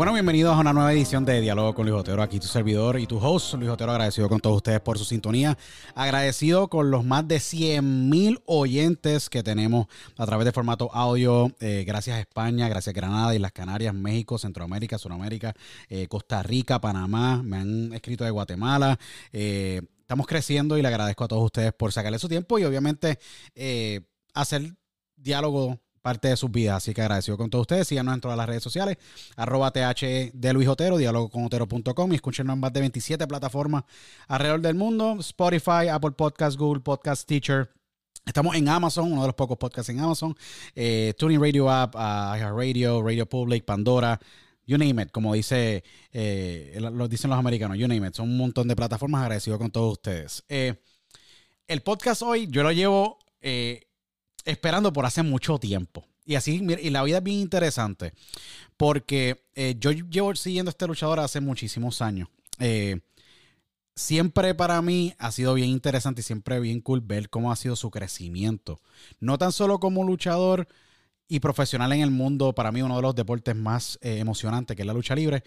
Bueno, bienvenidos a una nueva edición de Diálogo con Luis Otero. Aquí tu servidor y tu host, Luis Otero, agradecido con todos ustedes por su sintonía. Agradecido con los más de 100 mil oyentes que tenemos a través de formato audio. Eh, gracias España, gracias Granada y las Canarias, México, Centroamérica, Sudamérica, eh, Costa Rica, Panamá. Me han escrito de Guatemala. Eh, estamos creciendo y le agradezco a todos ustedes por sacarle su tiempo y obviamente hacer diálogo parte de sus vidas. Así que agradecido con todos ustedes. Síganos en todas las redes sociales. Arroba TH de Luis Otero, diálogo con Otero.com y escúchenos en más de 27 plataformas alrededor del mundo. Spotify, Apple Podcast, Google Podcast, Teacher. Estamos en Amazon, uno de los pocos podcasts en Amazon. Eh, Tuning Radio App, uh, Radio, Radio Public, Pandora. You name it, como dice, eh, lo dicen los americanos, you name it. Son un montón de plataformas. Agradecido con todos ustedes. Eh, el podcast hoy yo lo llevo eh, esperando por hace mucho tiempo. Y así, y la vida es bien interesante, porque eh, yo llevo siguiendo este luchador hace muchísimos años. Eh, siempre para mí ha sido bien interesante y siempre bien cool ver cómo ha sido su crecimiento. No tan solo como luchador, y profesional en el mundo, para mí uno de los deportes más eh, emocionantes, que es la lucha libre,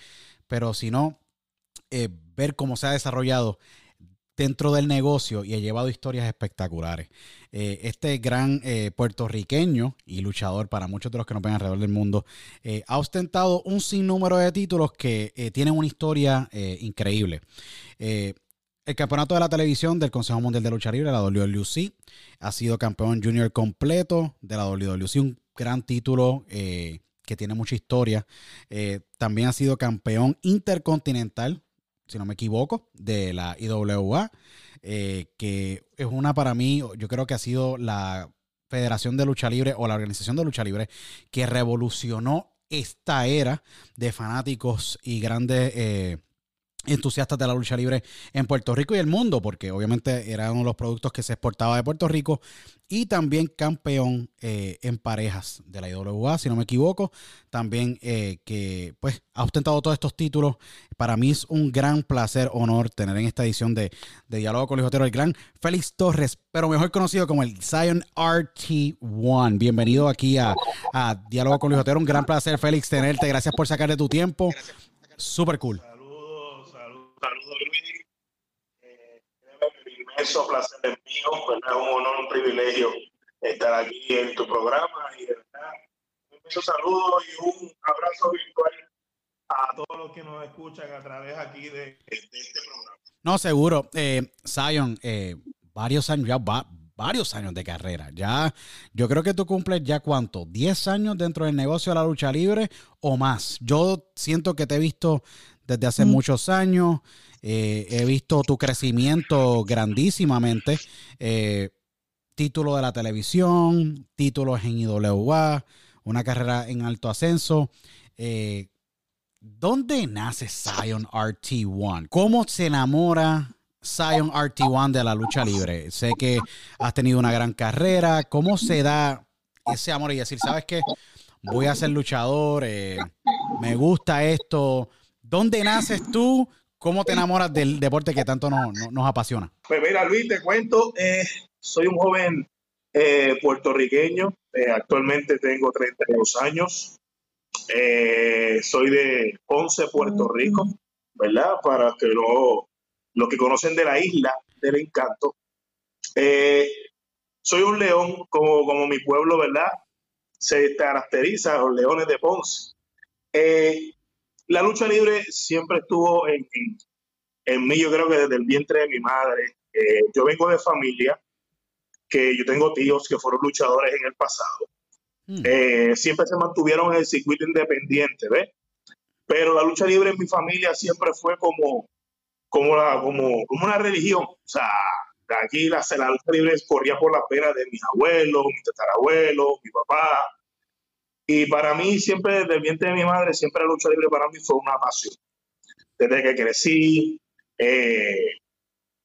pero si no, eh, ver cómo se ha desarrollado dentro del negocio y ha llevado historias espectaculares. Eh, este gran puertorriqueño y luchador para muchos de los que nos ven alrededor del mundo ha ostentado un sinnúmero de títulos que tienen una historia increíble. El campeonato de la televisión del Consejo Mundial de Lucha Libre, la WLC, ha sido campeón junior completo de la WLC, un gran título eh, que tiene mucha historia. Eh, también ha sido campeón intercontinental, si no me equivoco, de la IWA, eh, que es una para mí, yo creo que ha sido la Federación de Lucha Libre o la Organización de Lucha Libre que revolucionó esta era de fanáticos y grandes entusiastas de la lucha libre en Puerto Rico y el mundo, porque obviamente era uno de los productos que se exportaba de Puerto Rico y también campeón eh, en parejas de la IWA, si no me equivoco, también eh, que pues ha ostentado todos estos títulos. Para mí es un gran placer, honor tener en esta edición de, Diálogo con el Jotero el gran Félix Torres, pero mejor conocido como el Zion RT1. Bienvenido aquí a, Diálogo con el Jotero, un gran placer Félix tenerte, gracias por sacar de tu tiempo. Súper cool. Saludos, Luis. Eh, inmenso placer es mío, ¿verdad? un honor, un privilegio estar aquí en tu programa y de verdad, un inmenso saludo y un abrazo virtual a todos los que nos escuchan a través aquí de, este programa. No, seguro. Eh, Zion, eh, varios años, ya va, varios años de carrera. Ya, yo creo que tú cumples ya cuánto, 10 años dentro del negocio de la lucha libre o más. Yo siento que te he visto desde hace muchos años. Eh, he visto tu crecimiento grandísimamente. Eh, título de la televisión, títulos en IWA, una carrera en alto ascenso. Eh, ¿Dónde nace Zion RT1? ¿Cómo se enamora Zion RT1 de la lucha libre? Sé que has tenido una gran carrera. ¿Cómo se da ese amor y decir, sabes qué? Voy a ser luchador, me gusta esto, ¿Dónde naces tú? ¿Cómo te enamoras del deporte que tanto nos, apasiona? Pues mira, Luis, te cuento, eh, soy un joven eh, puertorriqueño, eh, actualmente tengo 32 años, soy de Ponce, Puerto Rico, ¿verdad? Para que lo, los que conocen de la isla del encanto. soy un león, como, como mi pueblo, ¿verdad? Se caracteriza, los leones de Ponce la lucha libre siempre estuvo en, en, mí, yo creo que desde el vientre de mi madre. Eh, yo vengo de familia que yo tengo tíos que fueron luchadores en el pasado. Hmm. Eh, siempre se mantuvieron en el circuito independiente, ¿ves? Pero la lucha libre en mi familia siempre fue como, como, la, como, como una religión. O sea, aquí la, la lucha libre corría por la pena de mis abuelos, mis tatarabuelos, mi papá. Y para mí, siempre desde el vientre de mi madre, siempre la lucha libre para mí fue una pasión. Desde que crecí, eh,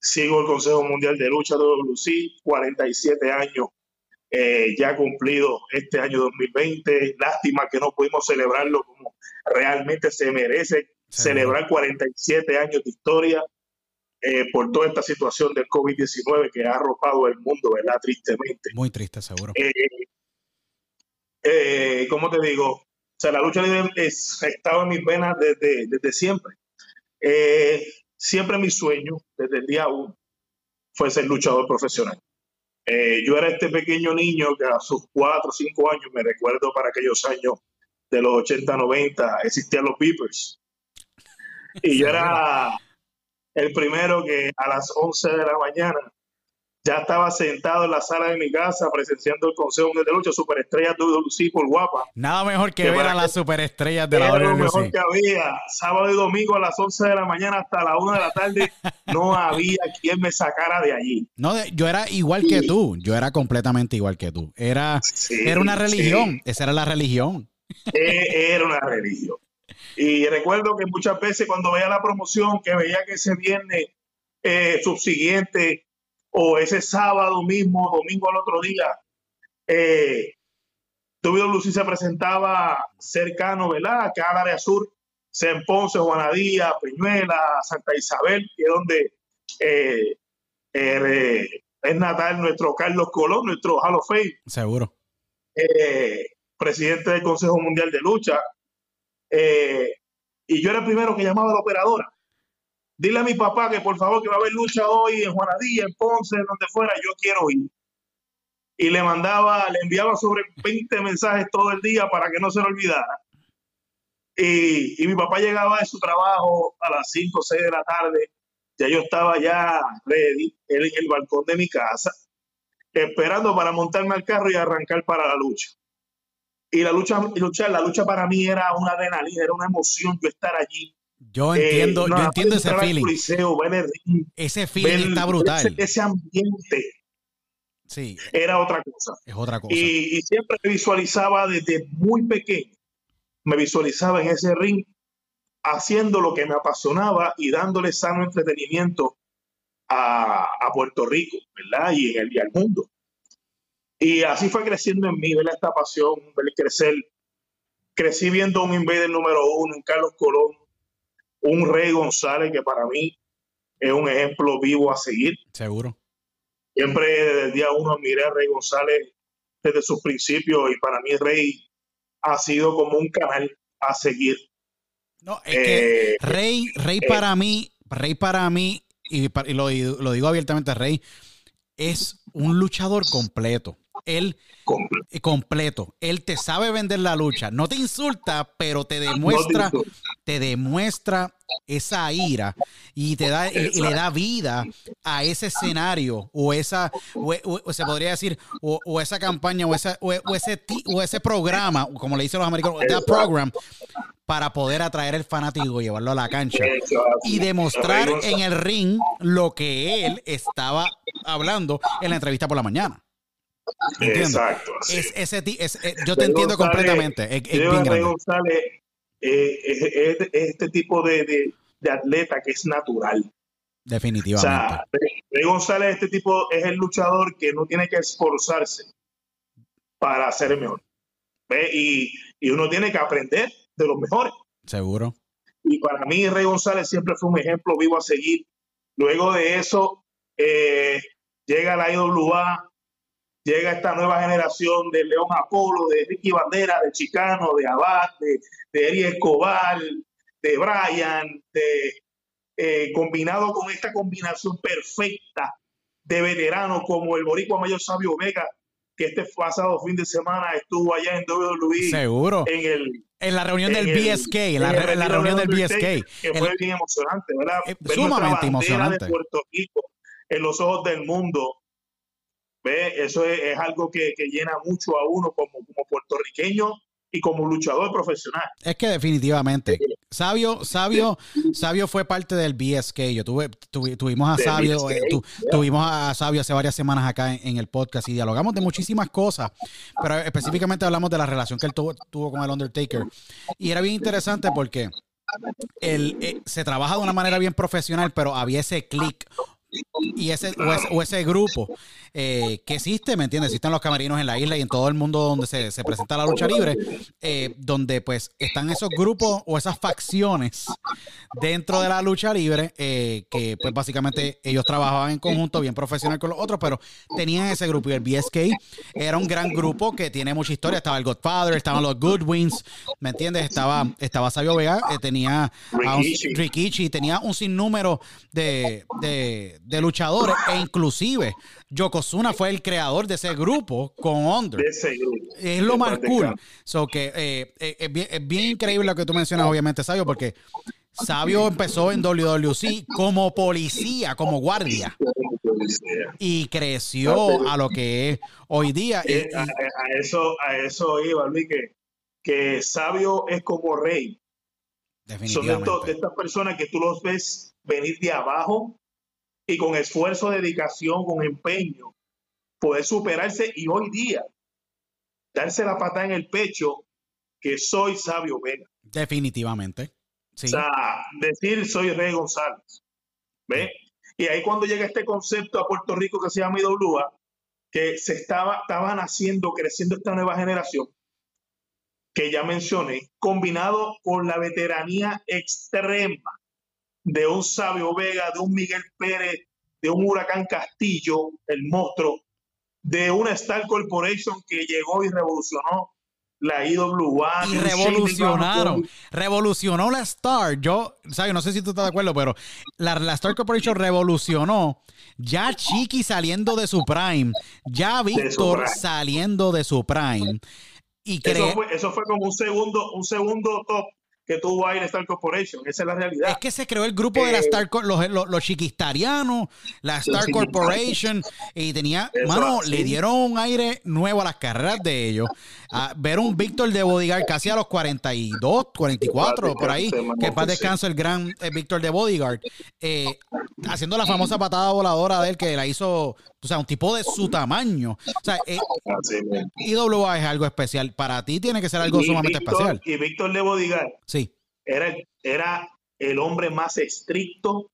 sigo el Consejo Mundial de Lucha de WC, 47 años eh, ya cumplido este año 2020. Lástima que no pudimos celebrarlo como realmente se merece, celebrar 47 años de historia. Eh, por toda esta situación del COVID-19 que ha arropado el mundo, ¿verdad? Tristemente. Muy triste, seguro eh, ¿cómo te digo? O sea, la lucha libre es, ha estado en mis venas desde, desde siempre. Eh, siempre mi sueño, desde el día uno, fue ser luchador profesional. Eh, yo era este pequeño niño que a sus cuatro o cinco años, me recuerdo para aquellos años de los 80, 90, existían los Beepers. Y yo era el primero que a las 11 de la mañana ya estaba sentado en la sala de mi casa presenciando el Consejo de Lucha, superestrellas de WC por guapa. Nada mejor que, ver a las superestrellas de la lo mejor que había. Sábado y domingo a las 11 de la mañana hasta la 1 de la tarde no había quien me sacara de allí. No, yo era igual que tú. Yo era completamente igual que tú. Era, era una religión. Esa era la religión. E, era una religión. Y recuerdo que muchas veces cuando veía la promoción, que veía que ese viernes eh, subsiguiente o ese sábado mismo, domingo al otro día, eh, WC se presentaba cercano, ¿verdad? Acá al área sur, San Ponce, Juanadía, Peñuela, Santa Isabel, que es donde eh, eh, es natal nuestro Carlos Colón, nuestro Hall of Fame. Seguro. Eh, presidente del Consejo Mundial de Lucha. Eh, y yo era el primero que llamaba a la operadora. Dile a mi papá que por favor que va a haber lucha hoy en Juanadilla, en Ponce, donde fuera, yo quiero ir. Y le mandaba, le enviaba sobre 20 mensajes todo el día para que no se lo olvidara. Y, y mi papá llegaba de su trabajo a las 5 o 6 de la tarde. Ya yo estaba ya ready, en el balcón de mi casa, esperando para montarme al carro y arrancar para la lucha. Y la lucha, lucha, la lucha para mí era una adrenalina, era una emoción yo estar allí. Yo Eh, entiendo, no, yo entiendo ese feeling. Coliseo, ring, Ese feeling está brutal. Ese, ese ambiente Sí, era otra cosa. es otra cosa. Y, y siempre me visualizaba desde muy pequeño, me visualizaba en ese ring haciendo lo que me apasionaba y dándole sano entretenimiento a, a Puerto Rico, ¿verdad? Y, en el, y al mundo. Y así fue creciendo en mí, ver esta pasión, ver crecer. Crecí viendo un Invader número uno, un Carlos Colón, un Rey González, que para mí es un ejemplo vivo a seguir. Seguro. Siempre desde el día uno admiré a Rey González desde sus principios y para mí Rey ha sido como un canal a seguir. No, es que Eh, Rey, Rey eh, para mí, Rey para mí, y, lo, lo digo abiertamente, Rey, es un luchador completo. Él comple- eh, completo. Él te sabe vender la lucha. No te insulta, pero te demuestra, no te- te demuestra esa ira y te da y, y le da vida a ese escenario o esa o, o- o se podría decir o, o esa campaña o, esa, ese o ese programa como le dicen los americanos that program para poder atraer el fanático y llevarlo a la cancha y demostrar en el ring lo que él estaba hablando en la entrevista por la mañana. Exacto. así. Es, ese ti- es- eh, yo te entiendo completamente. Es, es bien grande. González eh, es, es- es este tipo de, de- de atleta que es natural. O Definitivamente. sea, Rey- Rey González, este tipo es el luchador que no tiene que esforzarse para ser el mejor. ¿Ve? Y, y uno tiene que aprender de los mejores. Seguro. Y para mí, Rey González siempre fue un ejemplo vivo a seguir. Luego de eso, eh, llega la IWA, llega esta nueva generación de León Apolo, de Ricky Bandera, de Chicano, de Abad, de, de Eri Escobar, de Brian, de, eh, combinado con esta combinación perfecta de veteranos como el Boricua Mayor Sabio Vega, que este pasado fin de semana estuvo allá en WWE Seguro. en el En la reunión del el- BSK, en la, el reunión de del BSK. que El- fue bien emocionante, ¿verdad? Eh, Ver sumamente emocionante. de Puerto Rico en los ojos del mundo. ¿Ve? Eso es, es algo que, que llena mucho a uno como, como puertorriqueño y como luchador profesional. Es que definitivamente. Sabio, Sabio, Sabio fue parte del BSK. Yo tuve, tuvi- tuvimos a Sabio, eh, tu- yeah. tuvimos a Sabio hace varias semanas acá en, en el podcast y dialogamos de muchísimas cosas, pero específicamente hablamos de la relación que él tuvo, tuvo con el Undertaker. Y era bien interesante porque él, eh, se trabaja de una manera bien profesional, pero había ese click y ese, o, ese, o ese grupo eh, que existe, ¿me entiendes? Existen los camerinos en la isla y en todo el mundo donde se, se presenta la lucha libre, eh, donde pues están esos grupos o esas facciones dentro de la lucha libre, eh, que pues básicamente ellos trabajaban en conjunto, bien profesional con los otros, pero tenían ese grupo y el BSK era un gran grupo que tiene mucha historia, estaba el Godfather, estaban los Goodwins, ¿me entiendes? Estaba, estaba Sabio Vega, tenía a un-. Rikishi, tenía un sinnúmero de, de, de luchadores e inclusive Yokozuna fue el creador de ese grupo con Under. De ese grupo. Es lo más cool. So que eh, eh, es, bien, es bien increíble lo que tú mencionas, obviamente, Sabio, porque Sabio empezó en WWC como policía, como guardia, y creció a lo que es hoy día. Eh, a, eso, a eso iba, Luis, que, que sabio es como rey. Son de, estos- de definitivamente. estas personas que tú los ves venir de abajo y con esfuerzo, dedicación, con empeño, poder superarse y hoy día darse la patada en el pecho que soy Sabio Vega. Definitivamente. Sí. O sea, decir soy Rey González. ¿Ve? Y ahí cuando llega este concepto a Puerto Rico que se llama IWA, que se estaba, estaba naciendo, creciendo esta nueva generación, que ya mencioné, combinado con la veteranía extrema de un Sabio Vega, de un Miguel Pérez, de un Huracán Castillo, el monstruo, de una Star Corporation que llegó y revolucionó la IWA. y revolucionaron. Revolucionó la Star. Yo, ¿sabes? No sé si tú estás de acuerdo, pero la, la Star Corporation revolucionó. Ya Chiqui saliendo de su prime. Ya Víctor saliendo de su prime. Y Eso fue, eso fue como un segundo, un segundo top que tuvo en Star Corporation. Esa es la realidad. Es que se creó el grupo de la Eh, Star los, los, los chiquistarianos, la Star. Corporation, y tenía, Eso mano, así. le dieron un aire nuevo a las carreras de ellos. A ver un Víctor de Bodyguard casi a los 42, 44, por ahí, que paz descanso el gran eh, Víctor de Bodyguard, eh, haciendo la famosa patada voladora de él que la hizo, o sea, un tipo de su tamaño. O sea, eh. IWA es algo especial. Para ti tiene que ser algo Y sumamente Víctor- especial. Y Víctor de Bodigar Sí, era, era el hombre más estricto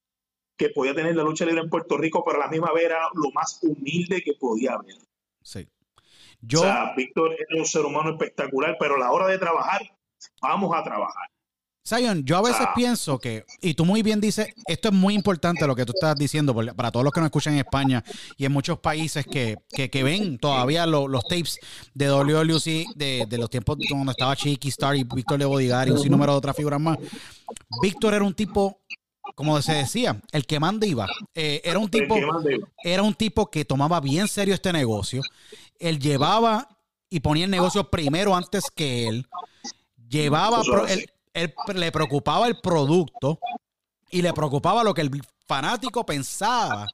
que podía tener la lucha libre en Puerto Rico, pero a la misma vez era lo más humilde que podía haber. sí. Yo, O sea, Víctor era un ser humano espectacular, pero a la hora de trabajar, vamos a trabajar. Zion, yo a veces Ah. pienso que, y tú muy bien dices, esto es muy importante lo que tú estás diciendo para todos los que nos escuchan en España y en muchos países que, que, que ven todavía lo- los tapes de WWC de, de los tiempos cuando estaba Chiqui Star y Víctor de Bodigar y un sinnúmero de otras figuras más. Víctor era un tipo, como se decía, el que manda iba. Eh, era un tipo era un tipo que tomaba bien serio este negocio. Él llevaba y ponía el negocio primero antes que él. Llevaba, pro- él, él le preocupaba el producto y le preocupaba lo que el fanático pensaba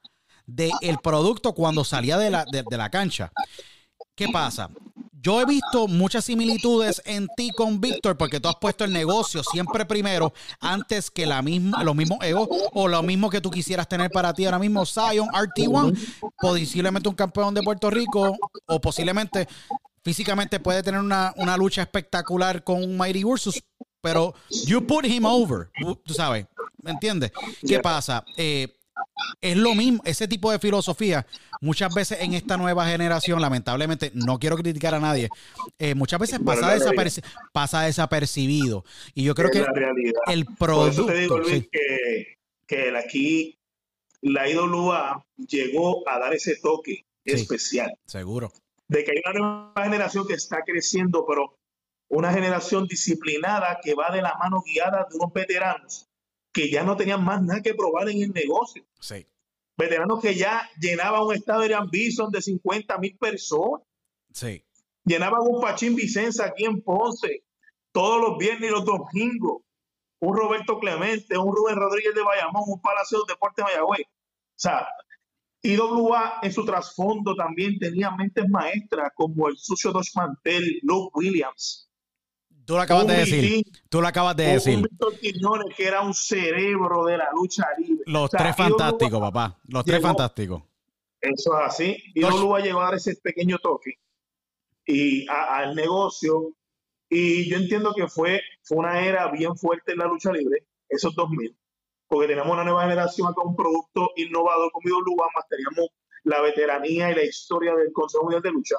del producto cuando salía de la, de- de la cancha. ¿Qué pasa? Yo he visto muchas similitudes en ti con Víctor porque tú has puesto el negocio siempre primero antes que la misma, los mismos egos o lo mismo que tú quisieras tener para ti ahora mismo. Zion, RT1, posiblemente un campeón de Puerto Rico o posiblemente físicamente puede tener una, una lucha espectacular con un Mighty Ursus, pero you put him over, tú sabes, ¿me entiendes? ¿Qué pasa? Eh, es lo mismo, ese tipo de filosofía, muchas veces en esta nueva generación, lamentablemente, no quiero criticar a nadie, eh, muchas veces pasa, desaperci- pasa desapercibido. Y yo creo es que el Por eso te digo, producto, Luis, sí, que, que el aquí la IWA llegó a dar ese toque Sí. especial. seguro. De que hay una nueva generación que está creciendo, pero una generación disciplinada que va de la mano guiada de unos veteranos que ya no tenían más nada que probar en el negocio. Sí, Veteranos que ya llenaban un estadio de Bison de 50 mil personas. sí. llenaban un Pachín Vicenza aquí en Ponce todos los viernes y los domingos. Un Roberto Clemente, un Rubén Rodríguez de Bayamón, un Palacio de Deportes de Mayagüez. O sea, IWA en su trasfondo también tenía mentes maestras como el sucio Dos Mantel, Luke Williams. Tú lo acabas un de decir. Mitín, Tú lo acabas de decir. Un Víctor Quiñones que era un cerebro de la lucha libre. Los O sea, tres fantásticos, papá. Los tres fantásticos. Eso es así. Y no va a llevar ese pequeño toque y a- al negocio. Y yo entiendo que fue, fue una era bien fuerte en la lucha libre, esos 2000, porque tenemos una nueva generación con un producto innovador como IWA, más teníamos la veteranía y la historia del Consejo Mundial de Lucha.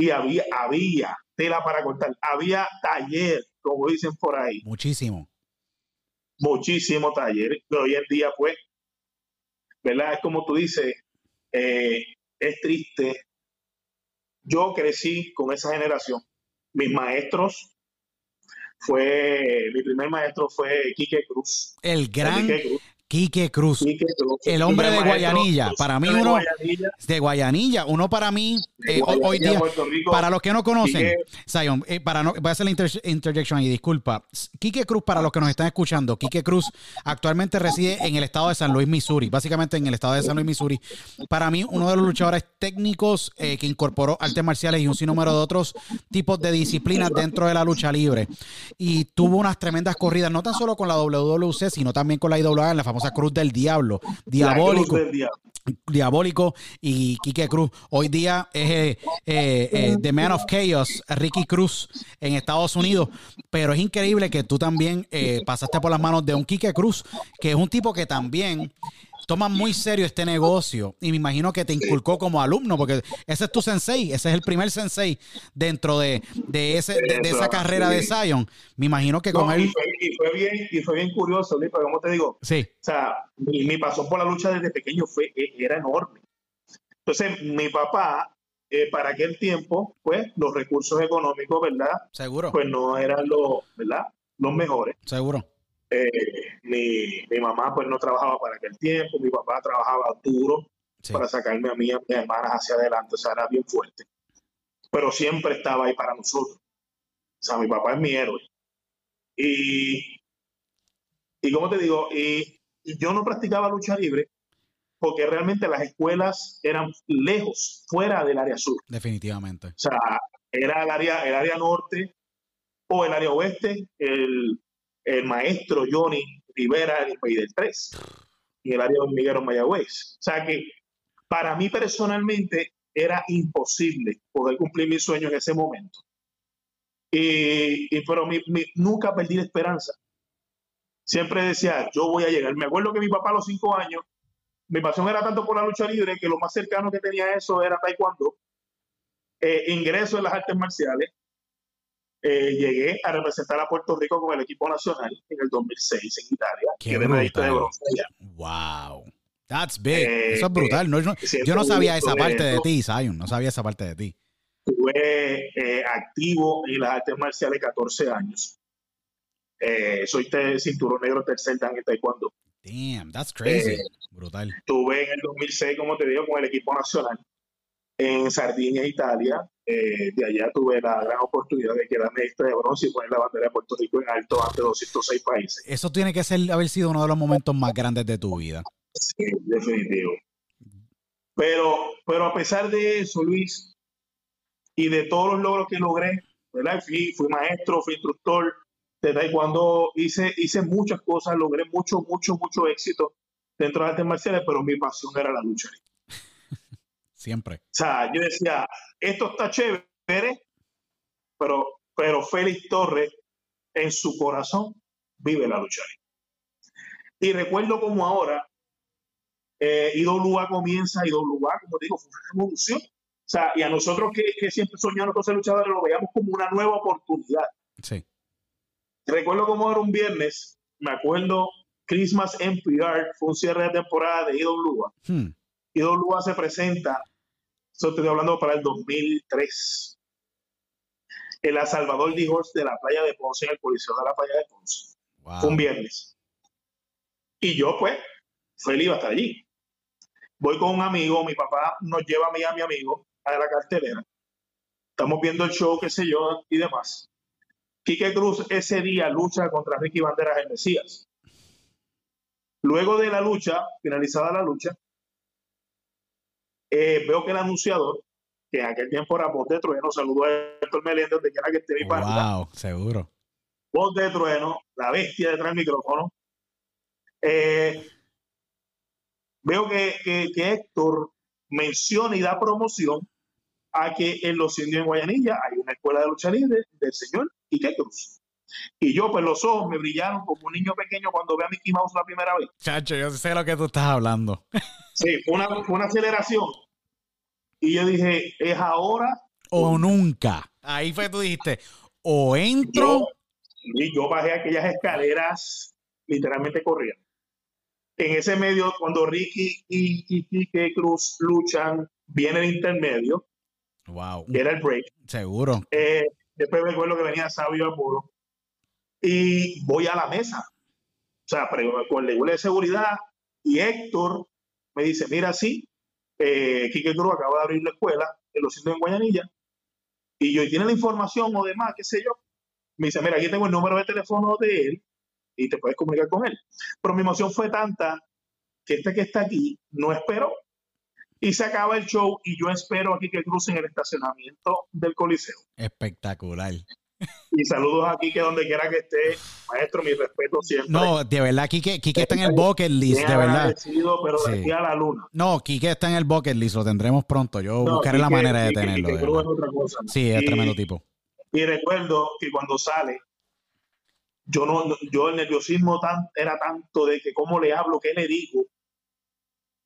Y había, había tela para cortar, había taller, como dicen por ahí, Muchísimo. muchísimo taller. Pero hoy en día, pues, ¿verdad? Es como tú dices, eh, es triste. Yo crecí con esa generación. Mis maestros fue, mi primer maestro fue Quique Cruz. El gran Quique Cruz. Quique Cruz. Quique Cruz. El hombre de Guayanilla. Para mí de uno- Guayanilla, De Guayanilla. Uno para mí, de eh, hoy- día, Rico. para los que no conocen, Zion, eh, para no, voy a hacer la inter- interjection ahí, disculpa. Quique Cruz, para los que nos están escuchando, Quique Cruz actualmente reside en el estado de San Luis, Missouri, básicamente en el estado de San Luis, Missouri. Para mí, uno de los luchadores técnicos eh, que incorporó artes marciales y un sinnúmero de otros tipos de disciplinas dentro de la lucha libre. Y tuvo unas tremendas corridas, no tan solo con la WWC, sino también con la IWA en la famosa Cruz del Diablo. Diabólico del Diablo. diabólico y Quique Cruz. Hoy día es eh, eh, eh, The Man of Chaos, Ricky Cruz en Estados Unidos. Pero es increíble que tú también eh, pasaste por las manos de un Quique Cruz, que es un tipo que también toma muy serio este negocio y me imagino que te inculcó como alumno porque ese es tu sensei, ese es el primer sensei dentro de, de, ese, de, de esa carrera de Zion. Me imagino que con No, y, él... fue, y fue bien, y fue bien curioso, Luis, porque como te digo, Sí, O sea, mi, mi pasión por la lucha desde pequeño fue, e- era enorme. Entonces, mi papá eh, para aquel tiempo, pues los recursos económicos, ¿verdad? Seguro. Pues no eran los, ¿verdad? Los mejores. Seguro. Eh, mi, mi mamá pues no trabajaba para aquel tiempo, mi papá trabajaba duro Sí. para sacarme a mí y a mis hermanas hacia adelante, o sea, era bien fuerte. Pero siempre estaba ahí para nosotros. O sea, mi papá es mi héroe. Y, y como te digo, y, y yo no practicaba lucha libre porque realmente las escuelas eran lejos, fuera del área sur. Definitivamente. O sea, era el área, el área norte o el área oeste, el, el maestro Johnny Rivera en el país del 3, y el área de hormiguero Mayagüez. O sea que para mí personalmente era imposible poder cumplir mi sueño en ese momento. Y, pero nunca perdí la esperanza. Siempre decía, yo voy a llegar. Me acuerdo que mi papá a los cinco años, mi pasión era tanto por la lucha libre que lo más cercano que tenía a eso era taekwondo eh, ingreso en las artes marciales. Eh, llegué a representar a Puerto Rico con el equipo nacional en el 2006 en Italia. Qué medallista de brutal. bronce allá. Wow. That's big. Eh, Eso es brutal. No, siento yo no sabía esa parte de ti, Zion. No sabía esa parte de ti. Estuve eh, activo en las artes marciales 14 años. Eh, soy te- cinturón negro tercer dan en taekwondo. Damn, that's crazy. Eh, brutal. Estuve en el 2006, como te digo, con el equipo nacional en Sardinia, Italia. Eh, de allá tuve la gran oportunidad de quedar medallista de bronce y poner la bandera de Puerto Rico en alto ante 206 países. Eso tiene que ser, haber sido uno de los momentos más grandes de tu vida. Sí, definitivo. Pero, pero a pesar de eso, Luis, y de todos los logros que logré, ¿verdad? Fui, fui maestro, fui instructor de taekwondo, hice, hice muchas cosas, logré mucho, mucho, mucho éxito dentro de las artes marciales, pero mi pasión era la lucha. Siempre. O sea, yo decía, esto está chévere, pero, pero Félix Torres en su corazón vive la lucha. Y recuerdo como ahora, eh, IWA comienza, IWA, como digo, fue una revolución. O sea, y a nosotros que, que siempre soñamos con ser luchadores, lo veíamos como una nueva oportunidad. Sí. Recuerdo como era un viernes, me acuerdo Christmas NPR, fue un cierre de temporada de IWA. Hmm. IWA se presenta, eso estoy hablando para el 2003, en la Salvador de Horst de la playa de Ponce, en el Coliseo de la playa de Ponce. Wow. Un viernes. Y yo, pues, feliz iba a estar allí. Voy con un amigo, mi papá nos lleva a mí a mi amigo a la cartelera. Estamos viendo el show, qué sé yo, y demás. Quique Cruz ese día lucha contra Ricky Banderas en Mesías. Luego de la lucha, finalizada la lucha, eh, veo que el anunciador, que en aquel tiempo era voz de trueno, saludó a Héctor Meléndez, donde quiera que esté mi pana. Wow, seguro. Voz de trueno, la bestia detrás del micrófono. Eh, veo que, que- que Héctor menciona y da promoción a que en los indios en Guayanilla hay una escuela de lucha libre del señor Quique Cruz. Y yo, pues los ojos me brillaron como un niño pequeño cuando ve a Mickey Mouse la primera vez. Chacho, yo sé lo que tú estás hablando. Sí, fue una, una aceleración. Y yo dije, es ahora. O nunca. Ahí fue tú dijiste, o entro. Yo, y yo bajé aquellas escaleras literalmente corriendo. En ese medio, cuando Ricky y, y Quique Cruz luchan, viene el intermedio, Wow, era el break. seguro. Eh, después me acuerdo que venía Sabio Apolo. Y voy a la mesa. O sea, con el de seguridad. Y Héctor me dice, mira, sí, eh, Cruz acaba de abrir la escuela en los indios en Guayanilla. Y yo, ¿y tiene la información o demás? ¿Qué sé yo? Me dice, mira, aquí tengo el número de teléfono de él y te puedes comunicar con él. Pero mi emoción fue tanta que este que está aquí no esperó. Y se acaba el show y yo espero aquí que crucen el estacionamiento del Coliseo. Espectacular. Y saludos aquí que donde quiera que esté, maestro, mi respeto siempre. No, de verdad, Kike, Kike está en el bucket list, de verdad. pero de Sí. aquí a la luna. No, Kike está en el bucket list, lo tendremos pronto. Yo No, buscaré la Quique- manera de Quique- tenerlo. Quique de es otra cosa. Sí, es Y- tremendo tipo. Y recuerdo que cuando sale, yo no, yo el nerviosismo tan, era tanto de que cómo le hablo, qué le digo,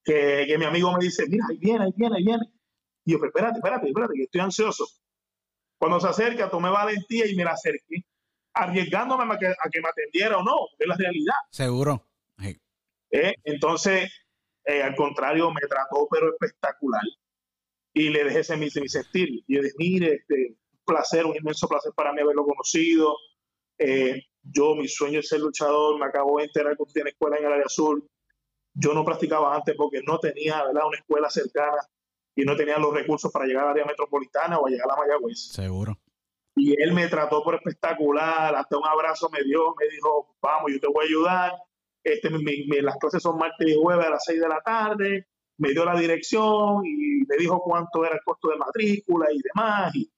que, que mi amigo me dice, mira, ahí viene, ahí viene, ahí viene. Y yo, espérate, espérate, espérate, que estoy ansioso. Cuando se acerca, tomé valentía y me la acerqué, arriesgándome a que, a que me atendiera o no, es la realidad. Seguro. Sí. ¿eh? Entonces, eh, al contrario, me trató, pero espectacular. y le dejé ese mi, sentir. Y yo dije, mire, este, un placer, un inmenso placer para mí haberlo conocido. Eh, yo, mi sueño es ser luchador, me acabo de enterar que usted tiene escuela en el área azul. Yo no practicaba antes porque no tenía ¿verdad? una escuela cercana y no tenía los recursos para llegar al área metropolitana o a llegar a Mayagüez. Seguro. Y él me trató por espectacular, hasta un abrazo me dio, me dijo, vamos, yo te voy a ayudar. Este, mi- mi- las clases son martes y jueves a las 6 de la tarde. Me dio la dirección y me dijo cuánto era el costo de matrícula y demás, y,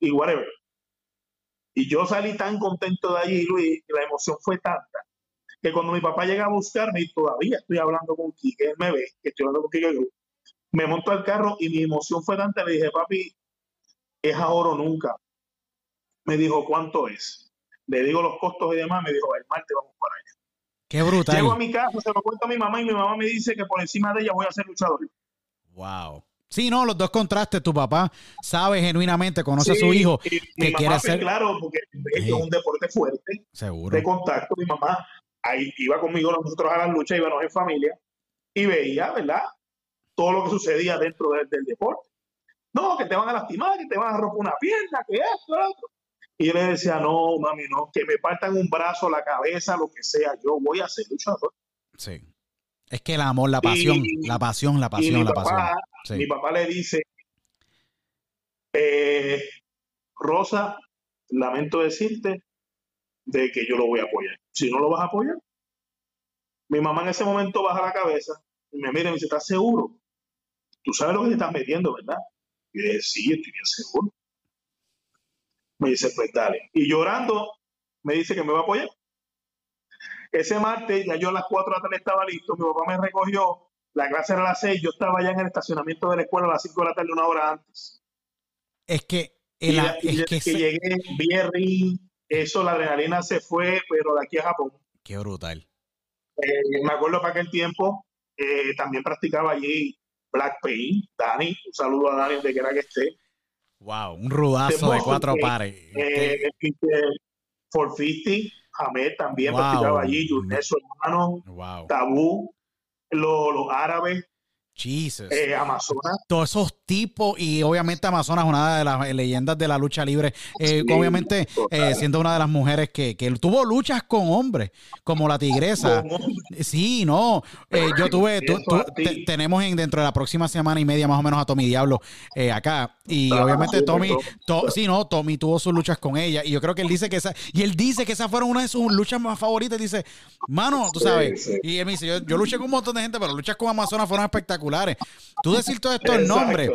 y whatever. Y yo salí tan contento de allí, Luis, y la emoción fue tanta, que cuando mi papá llega a buscarme, y todavía estoy hablando con Quique, él me ve, que estoy hablando con Quique me monto al carro y mi emoción fue tanta, le dije, papi, es ahora o nunca. Me dijo, ¿cuánto es? Le digo los costos y demás, me dijo, el martes vamos para allá. Qué brutal. Llego a mi casa, se lo cuento a mi mamá y mi mamá me dice que por encima de ella voy a ser luchador. Wow. Sí, no, los dos contrastes. Tu papá sabe genuinamente, conoce a su hijo, y mi que mamá, quiere ser- Claro, porque Sí. es un deporte fuerte, seguro. de contacto. Mi mamá ahí iba conmigo nosotros a las luchas, íbamos en familia y veía, ¿verdad? Todo lo que sucedía dentro del, del deporte. No, que te van a lastimar, que te van a romper una pierna, que esto, lo otro. Y yo le decía, no, mami, no, que me partan un brazo, la cabeza, lo que sea, yo voy a ser luchador. Sí. Es que el amor, la pasión, Y- la pasión, la pasión, la papá, pasión. Sí. mi papá le dice, eh, Rosa, lamento decirte de que yo lo voy a apoyar. Si no lo vas a apoyar, mi mamá en ese momento baja la cabeza y me mira y me dice, ¿estás seguro? Tú sabes lo que te estás metiendo, ¿verdad? Y yo dije, sí, estoy bien seguro. Me dice, pues dale. Y llorando, me dice que me va a apoyar. Ese martes, ya yo a las 4 de la tarde estaba listo, mi papá me recogió, la clase era a las 6, yo estaba ya en el estacionamiento de la escuela a las 5 de la tarde, una hora antes. Es que, Y, el- la- es que que se- llegué, vi el ring, eso, la adrenalina se fue, pero de aquí a Japón. Qué brutal. Eh, me acuerdo para aquel tiempo, eh, también practicaba allí Black Pain, Dani, un saludo a Dani donde quiera que esté. Wow, un rudazo de cuatro pares. Eh, eh, 450, Hamed también Wow. practicaba allí, Yurnet, su hermano, wow. Tabú, lo- los árabes, Jesus. eh, Amazonas. Todos esos tipos y obviamente Amazonas, una de las leyendas de la lucha libre, eh, Sí, obviamente eh, siendo una de las mujeres que, que tuvo luchas con hombres, como la tigresa. Sí, no. eh, yo tuve, te- tenemos en, dentro de la próxima semana y media más o menos a Tommy Diablo eh, acá. Y obviamente Tommy, to- sí, no, Tommy tuvo sus luchas con ella. Y yo creo que él dice que esa, y él dice que esas fueron una de sus luchas más favoritas. Dice, mano, tú Sí, sabes. sí. Y él me dice, yo, yo luché con un montón de gente, pero luchas con Amazonas fueron espectaculares. Tú decir todos estos Exacto. nombres,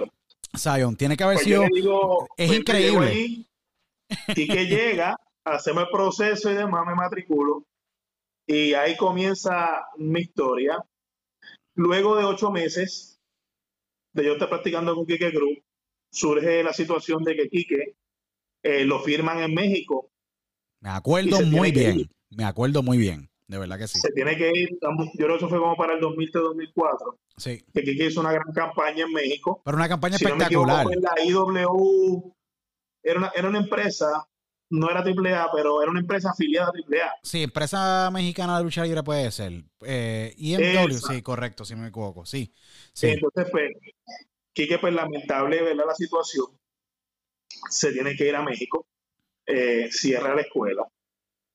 Zion, tiene que haber Pues sido. digo, es pues increíble. Y que llega, hacemos el proceso y demás, me matriculo. Y ahí comienza mi historia. Luego de ocho meses de yo estar practicando con Quique Cruz, surge la situación de que Quique eh, lo firman en México. Me acuerdo muy bien. Me acuerdo muy bien. De verdad que sí. Se tiene que ir, yo creo que eso fue como para el 2003-2004, Sí. que Quique hizo una gran campaña en México. Pero una campaña Si no me equivoco, espectacular. la IW, era una, era una empresa, no era AAA, pero era una empresa afiliada a AAA. Sí, empresa mexicana de lucha libre puede ser. Eh, IMW, Esa. sí, correcto, si no me equivoco. Sí, sí. Entonces, pues, Quique, pues lamentable, ¿verdad? La situación. Se tiene que ir a México, eh, cierra la escuela.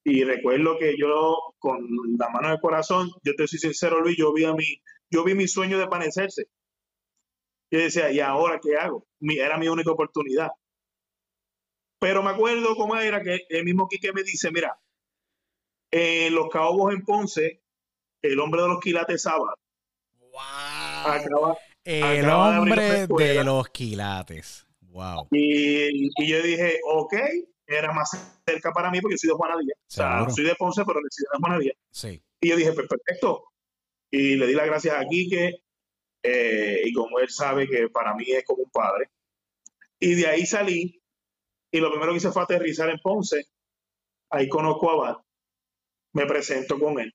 Y recuerdo que yo, con la mano del corazón, yo te soy sincero, Luis, yo vi a mi, yo vi mi sueño de parecerse. Yo decía, ¿y ahora qué hago? Mi- era mi única oportunidad. Pero me acuerdo cómo era que el mismo Quique me dice, mira, en los Cabos en Ponce, el hombre de los quilates Sábado acaba, El acaba de hombre escuela. de los quilates. Wow. Y, y yo dije, ok, era más cerca para mí porque yo soy de Juana Díaz. O sea, soy de Ponce, pero resido en Juana Díaz. Sí. Y yo dije, pues perfecto. Y le di las gracias a Quique. eh, y como él sabe que para mí es como un padre. Y de ahí salí. Y lo primero que hice fue aterrizar en Ponce. Ahí conozco a Bad. Me presento con él.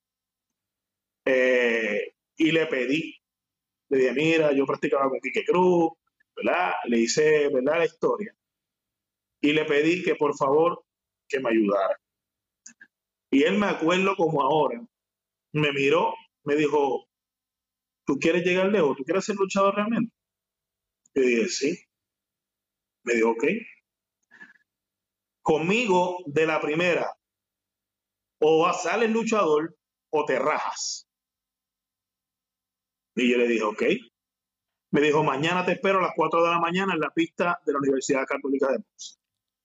Eh, y le pedí. Le dije, mira, yo practicaba con Quique Cruz. ¿verdad? Le hice, ¿verdad? La historia. Y le pedí que por favor que me ayudara. Y él me acuerdo como ahora, me miró, me dijo, ¿tú quieres llegar lejos? ¿Tú quieres ser luchador realmente? Yo dije, sí. Me dijo, ok. Conmigo, de la primera, o sales luchador o te rajas. Y yo le dije, ok. Me dijo, mañana te espero a las 4 de la mañana en la pista de la Universidad Católica de Ponce.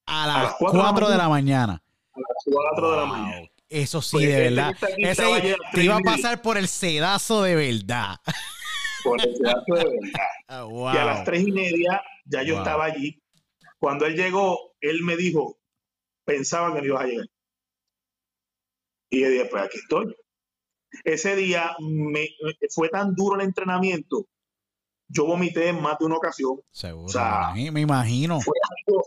A las 4 de la mañana. A las 4 de la mañana. Eso sí, Pues, de este verdad. Ese a te iba a pasar por el sedazo de verdad. Por el pedazo de verdad. Wow. Y a las tres y media ya yo Wow. estaba allí. Cuando él llegó, él me dijo, pensaba que no ibas a llegar. Y yo dije, pues aquí estoy. Ese día me, fue tan duro el entrenamiento, yo vomité en más de una ocasión. Seguro. o sea, me imagino- me imagino. Fue algo-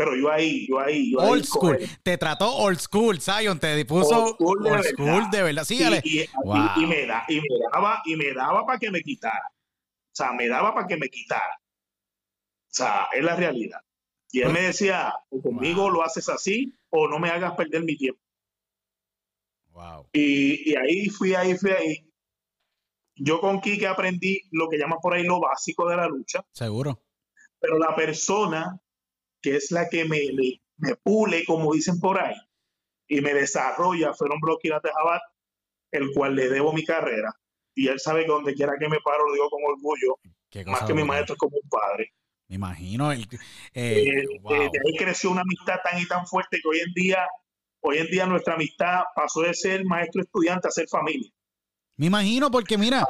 pero yo ahí, yo ahí, yo ahí. Old school. Te trató old school, Zion. Te puso Old school de old verdad. school de verdad. Sígale. Y, y- Wow. y me da, y me daba, y me daba para que me quitara. O sea, me daba para que me quitara. O sea, es la realidad. Y él me decía, o conmigo Wow. lo haces así, o no me hagas perder mi tiempo. Wow. Y, y ahí fui, ahí fui, ahí. Yo con Kike aprendí lo que llaman por ahí lo básico de la lucha, Seguro. pero la persona que es la que me, me, me pule, como dicen por ahí, y me desarrolla, fueron Brocky Tejabat, el cual le debo mi carrera. Y él sabe que donde quiera que me paro, lo digo con orgullo, más que mi maestro es como un padre. Me imagino. El, Eh, eh, eh, wow. de ahí creció una amistad tan y tan fuerte que hoy en día, hoy en día nuestra amistad pasó de ser maestro-estudiante a ser familia. Me imagino porque mira,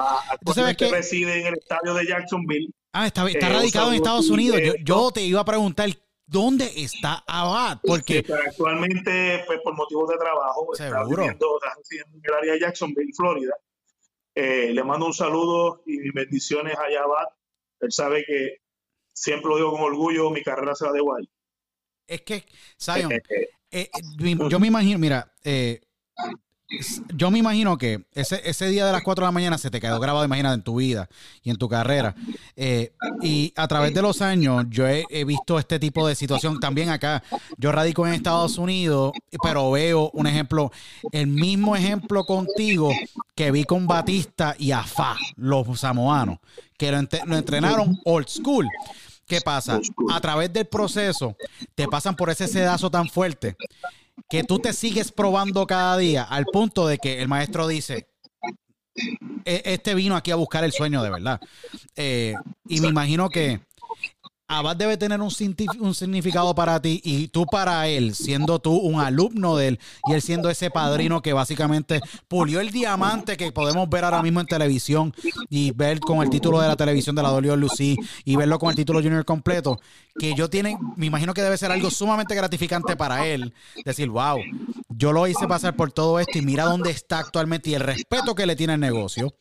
Tú sabes Actualmente que- reside en el estadio de Jacksonville. ah, está, está Eh, radicado en Estados Unidos. Yo te iba a preguntar dónde está Abad, porque Este, actualmente, pues por motivos de trabajo, está viviendo, está residiendo en el área de Jacksonville, Florida. Eh, le mando un saludo y mis bendiciones a Abad. Él sabe que siempre lo digo con orgullo, mi carrera se la debo a él. es que, Zion, Eh, eh, yo me imagino, mira, eh, yo me imagino que ese, ese día de las 4 de la mañana se te quedó grabado, imagínate, en tu vida y en tu carrera. Eh, y a través de los años yo he, visto este tipo de situación también acá. Yo radico en Estados Unidos, pero veo un ejemplo, el mismo ejemplo contigo que vi con Batista y Afá, los samoanos, que lo, lo entrenaron old school. ¿Qué pasa? A través del proceso te pasan por ese sedazo tan fuerte que tú te sigues probando cada día al punto de que el maestro dice, "E- este vino aquí a buscar el sueño de verdad. Eh, y me imagino que Abad debe tener un, un significado para ti y tú para él, siendo tú un alumno de él y él siendo ese padrino que básicamente pulió el diamante que podemos ver ahora mismo en televisión y ver con el título de la televisión de la WWE y verlo con el título junior completo, que yo tienen, me imagino que debe ser algo sumamente gratificante para él, decir, wow, yo lo hice pasar por todo esto y mira dónde está actualmente y el respeto que le tiene el negocio.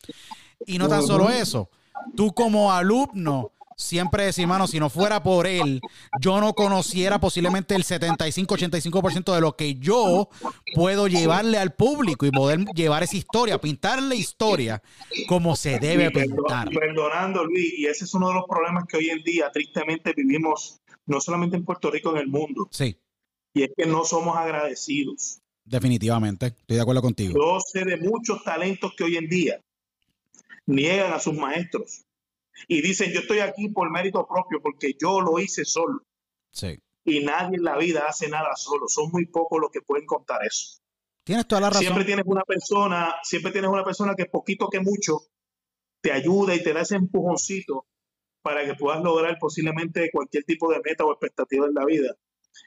Y no tan solo eso, tú como alumno siempre decir, mano, si no fuera por él, yo no conociera posiblemente el 75-85% de lo que yo puedo llevarle al público y poder llevar esa historia, pintarle historia como se debe pintar. Perdonando, Luis, y ese es uno de los problemas que hoy en día tristemente vivimos, no solamente en Puerto Rico, en el mundo, Sí, y es que no somos agradecidos. definitivamente. Estoy de acuerdo contigo. Yo sé de muchos talentos que hoy en día niegan a sus maestros y dicen, yo estoy aquí por mérito propio, porque yo lo hice solo. Sí. Y nadie en la vida hace nada solo. Son muy pocos los que pueden contar eso. Tienes toda la razón. Siempre tienes una persona, siempre tienes una persona que poquito que mucho te ayuda y te da ese empujoncito para que puedas lograr posiblemente cualquier tipo de meta o expectativa en la vida.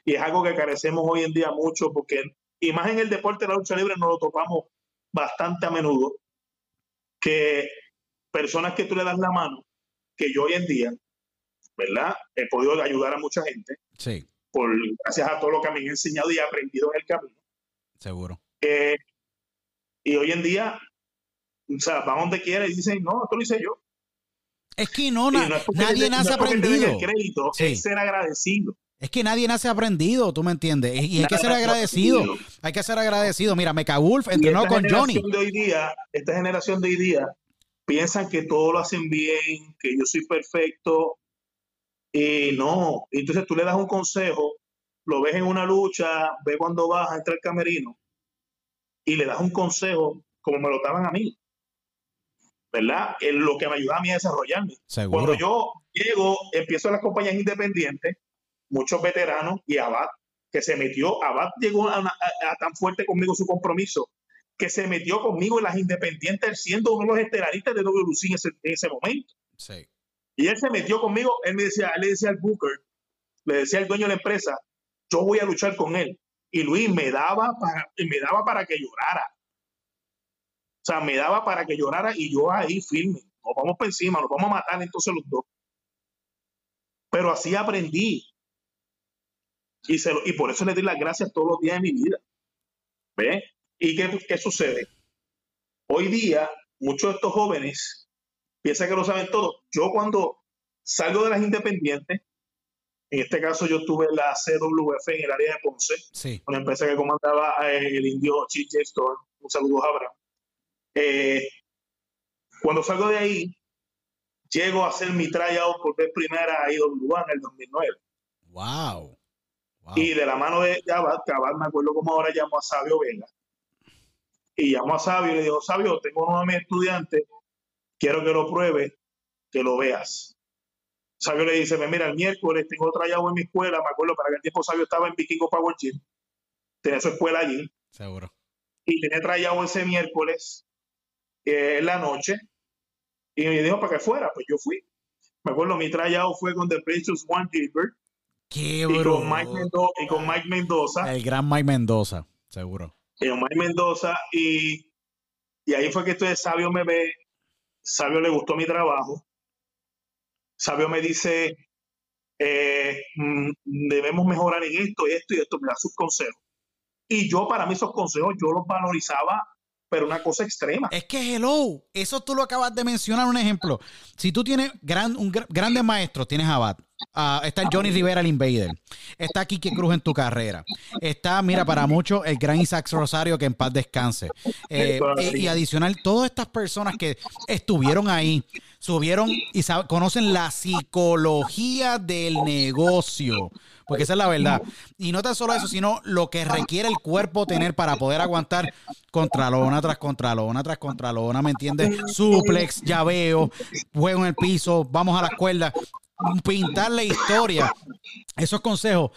Y es algo que carecemos hoy en día mucho porque, y más en el deporte de la lucha libre, nos lo topamos bastante a menudo, que personas que tú le das la mano, que yo hoy en día, ¿verdad? He podido ayudar a mucha gente Sí, por gracias a todo lo que me han enseñado y aprendido en el camino. seguro. Eh, y hoy en día, o sea, van donde quiera y dicen, no, esto lo hice yo. Es que no, na- no es nadie no nace den aprendido. El crédito Sí. es ser agradecido. Es que nadie nace aprendido, tú me entiendes. Y hay que ser agradecido. Hay que ser agradecido. Mira, Mecha Wolf entrenó con Johnny. De hoy día, esta generación de hoy día piensan que todo lo hacen bien, que yo soy perfecto. Y no. Entonces tú le das un consejo, lo ves en una lucha, ve cuando baja, entra el camerino y le das un consejo como me lo daban a mí. ¿Verdad? Es lo que me ayuda a mí a desarrollarme. Seguro. Cuando yo llego, empiezo en las compañías independientes, muchos veteranos y Abad, que se metió, Abad llegó a, una- a- a tan fuerte conmigo su compromiso, que se metió conmigo en las independientes, siendo uno de los estelaristas de WC en ese, en ese momento. Sí. Y él se metió conmigo, él me decía, él le decía al Booker, le decía al dueño de la empresa, yo voy a luchar con él. Y Luis me daba para, me daba para que llorara. O sea, me daba para que llorara y yo ahí firme. Nos vamos por encima, nos vamos a matar entonces los dos. Pero así aprendí. Y, se lo- y por eso le doy las gracias todos los días de mi vida. ¿Ve? ¿Y qué, qué sucede? Hoy día, muchos de estos jóvenes piensan que lo saben todo. Yo cuando salgo de las independientes, en este caso yo tuve la CWF en el área de Ponce, Sí. una empresa que comandaba eh, el indio. Storm. Un saludo a Abraham. Eh, cuando salgo de ahí, llego a hacer mi tryout por vez primera a IWA en el 2009. Wow. Wow. Y de la mano de Abad, Abad me acuerdo como ahora llamó a Sabio Vega. Y llamó a Sabio y le dijo, Sabio, tengo uno de mis estudiantes, quiero que lo pruebes, que lo veas. Sabio le dice, "Pues mira, el miércoles tengo trayado en mi escuela, me acuerdo, para aquel tiempo Sabio estaba en Vikingo Power Gym, tenía su escuela allí, Seguro. y tenía trayado ese miércoles eh, en la noche, y me dijo para que fuera, pues yo fui. Me acuerdo, mi tryout fue con The Precious One Gilbert Qué y con Mike, y con Mike Mendoza. El gran Mike Mendoza. Seguro. Omar Mendoza y, y ahí fue que entonces Sabio me ve, Sabio le gustó mi trabajo, Sabio me dice, eh, mm, debemos mejorar en esto y esto y esto, me da sus consejos. Y yo para mí esos consejos yo los valorizaba, pero una cosa extrema. Es que hello, eso tú lo acabas de mencionar un ejemplo. Si tú tienes gran, un gr- grandes maestros, tienes Abad, ah, está el Johnny Rivera, el Invader, está Kike Cruz en tu carrera, está, mira, para muchos, el gran Isaac Rosario, que en paz descanse. Eh, así. y, y adicional, todas estas personas que estuvieron ahí, subieron y conocen la psicología del negocio. Porque esa es la verdad. Y no tan solo eso, sino lo que requiere el cuerpo tener para poder aguantar contralona tras contralona tras contralona, ¿me entiendes? Suplex, llaveo, juego en el piso, vamos a la cuerda, pintar la historia. Esos consejos.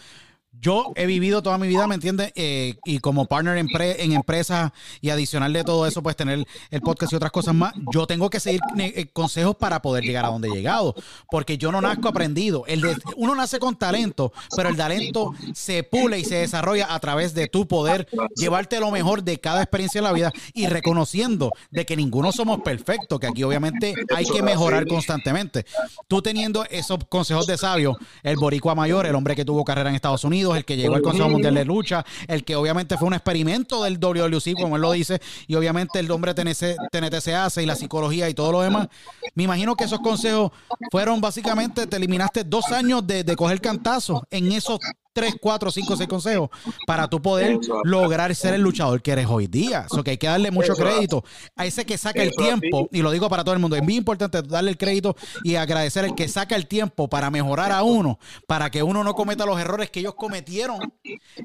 Yo he vivido toda mi vida, ¿me entiendes? Eh, y como partner en, pre- en empresas y adicional de todo eso, pues tener el podcast y otras cosas más, yo tengo que seguir eh, consejos para poder llegar a donde he llegado. Porque yo no nazco aprendido. El de- uno nace con talento, pero el talento se pule y se desarrolla a través de tu poder llevarte lo mejor de cada experiencia en la vida y reconociendo de que ninguno somos perfectos, que aquí obviamente hay que mejorar constantemente. Tú teniendo esos consejos de sabio, el boricua mayor, el hombre que tuvo carrera en Estados Unidos, el que llegó al Consejo Mundial de Lucha, el que obviamente fue un experimento del WWC, como él lo dice, y obviamente el hombre TNC, TNTC hace y la psicología y todo lo demás. Me imagino que esos consejos fueron básicamente, te eliminaste dos años de, de coger cantazo en esos tres, cuatro, cinco, seis consejos para tú poder Exacto. lograr ser el luchador que eres hoy día. Eso que hay que darle mucho crédito a ese que saca el tiempo, y lo digo para todo el mundo, es muy importante darle el crédito y agradecer al que saca el tiempo para mejorar a uno, para que uno no cometa los errores que ellos cometieron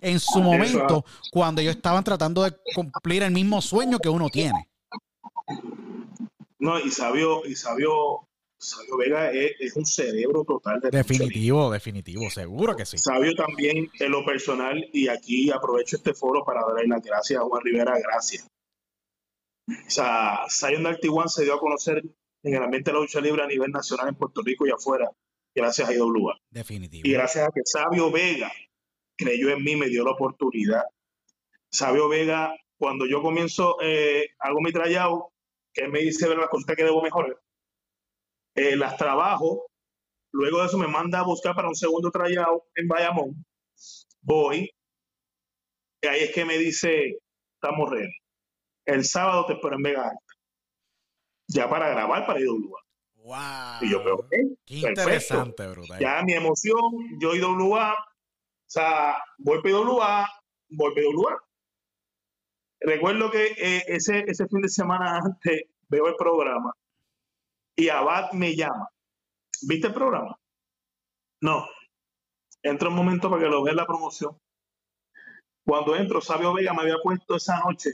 en su momento cuando ellos estaban tratando de cumplir el mismo sueño que uno tiene. No, y Sabio, y Sabio, Sabio Vega es, es un cerebro total de. Definitivo, definitivo, seguro que sí. Sabio también en lo personal, y aquí aprovecho este foro para darle las gracias a Juan Rivera, gracias. O sea, Zion Darty One se dio a conocer en el ambiente de la lucha libre a nivel nacional en Puerto Rico y afuera, gracias a IWA. Definitivo. Y gracias a que Sabio Vega creyó en mí, me dio la oportunidad. Sabio Vega, cuando yo comienzo, eh, hago mi tryout, que él me dice ver las cositas que debo mejorar, eh, las trabajo, luego de eso me manda a buscar para un segundo tryout en Bayamón, voy, y ahí es que me dice, estamos ready. El sábado te espero en Vega Alta, ya para grabar para IWA. Wow. Y yo, pero, ok, Qué perfecto. interesante, brutal. ya mi emoción, yo IWA, o sea, voy PWA, voy PWA. Recuerdo que eh, ese, ese fin de semana antes veo el programa y Abad me llama. ¿Viste el programa? No. Entra un momento para que lo vea la promoción. Cuando entro, Sabio Vega me había puesto esa noche,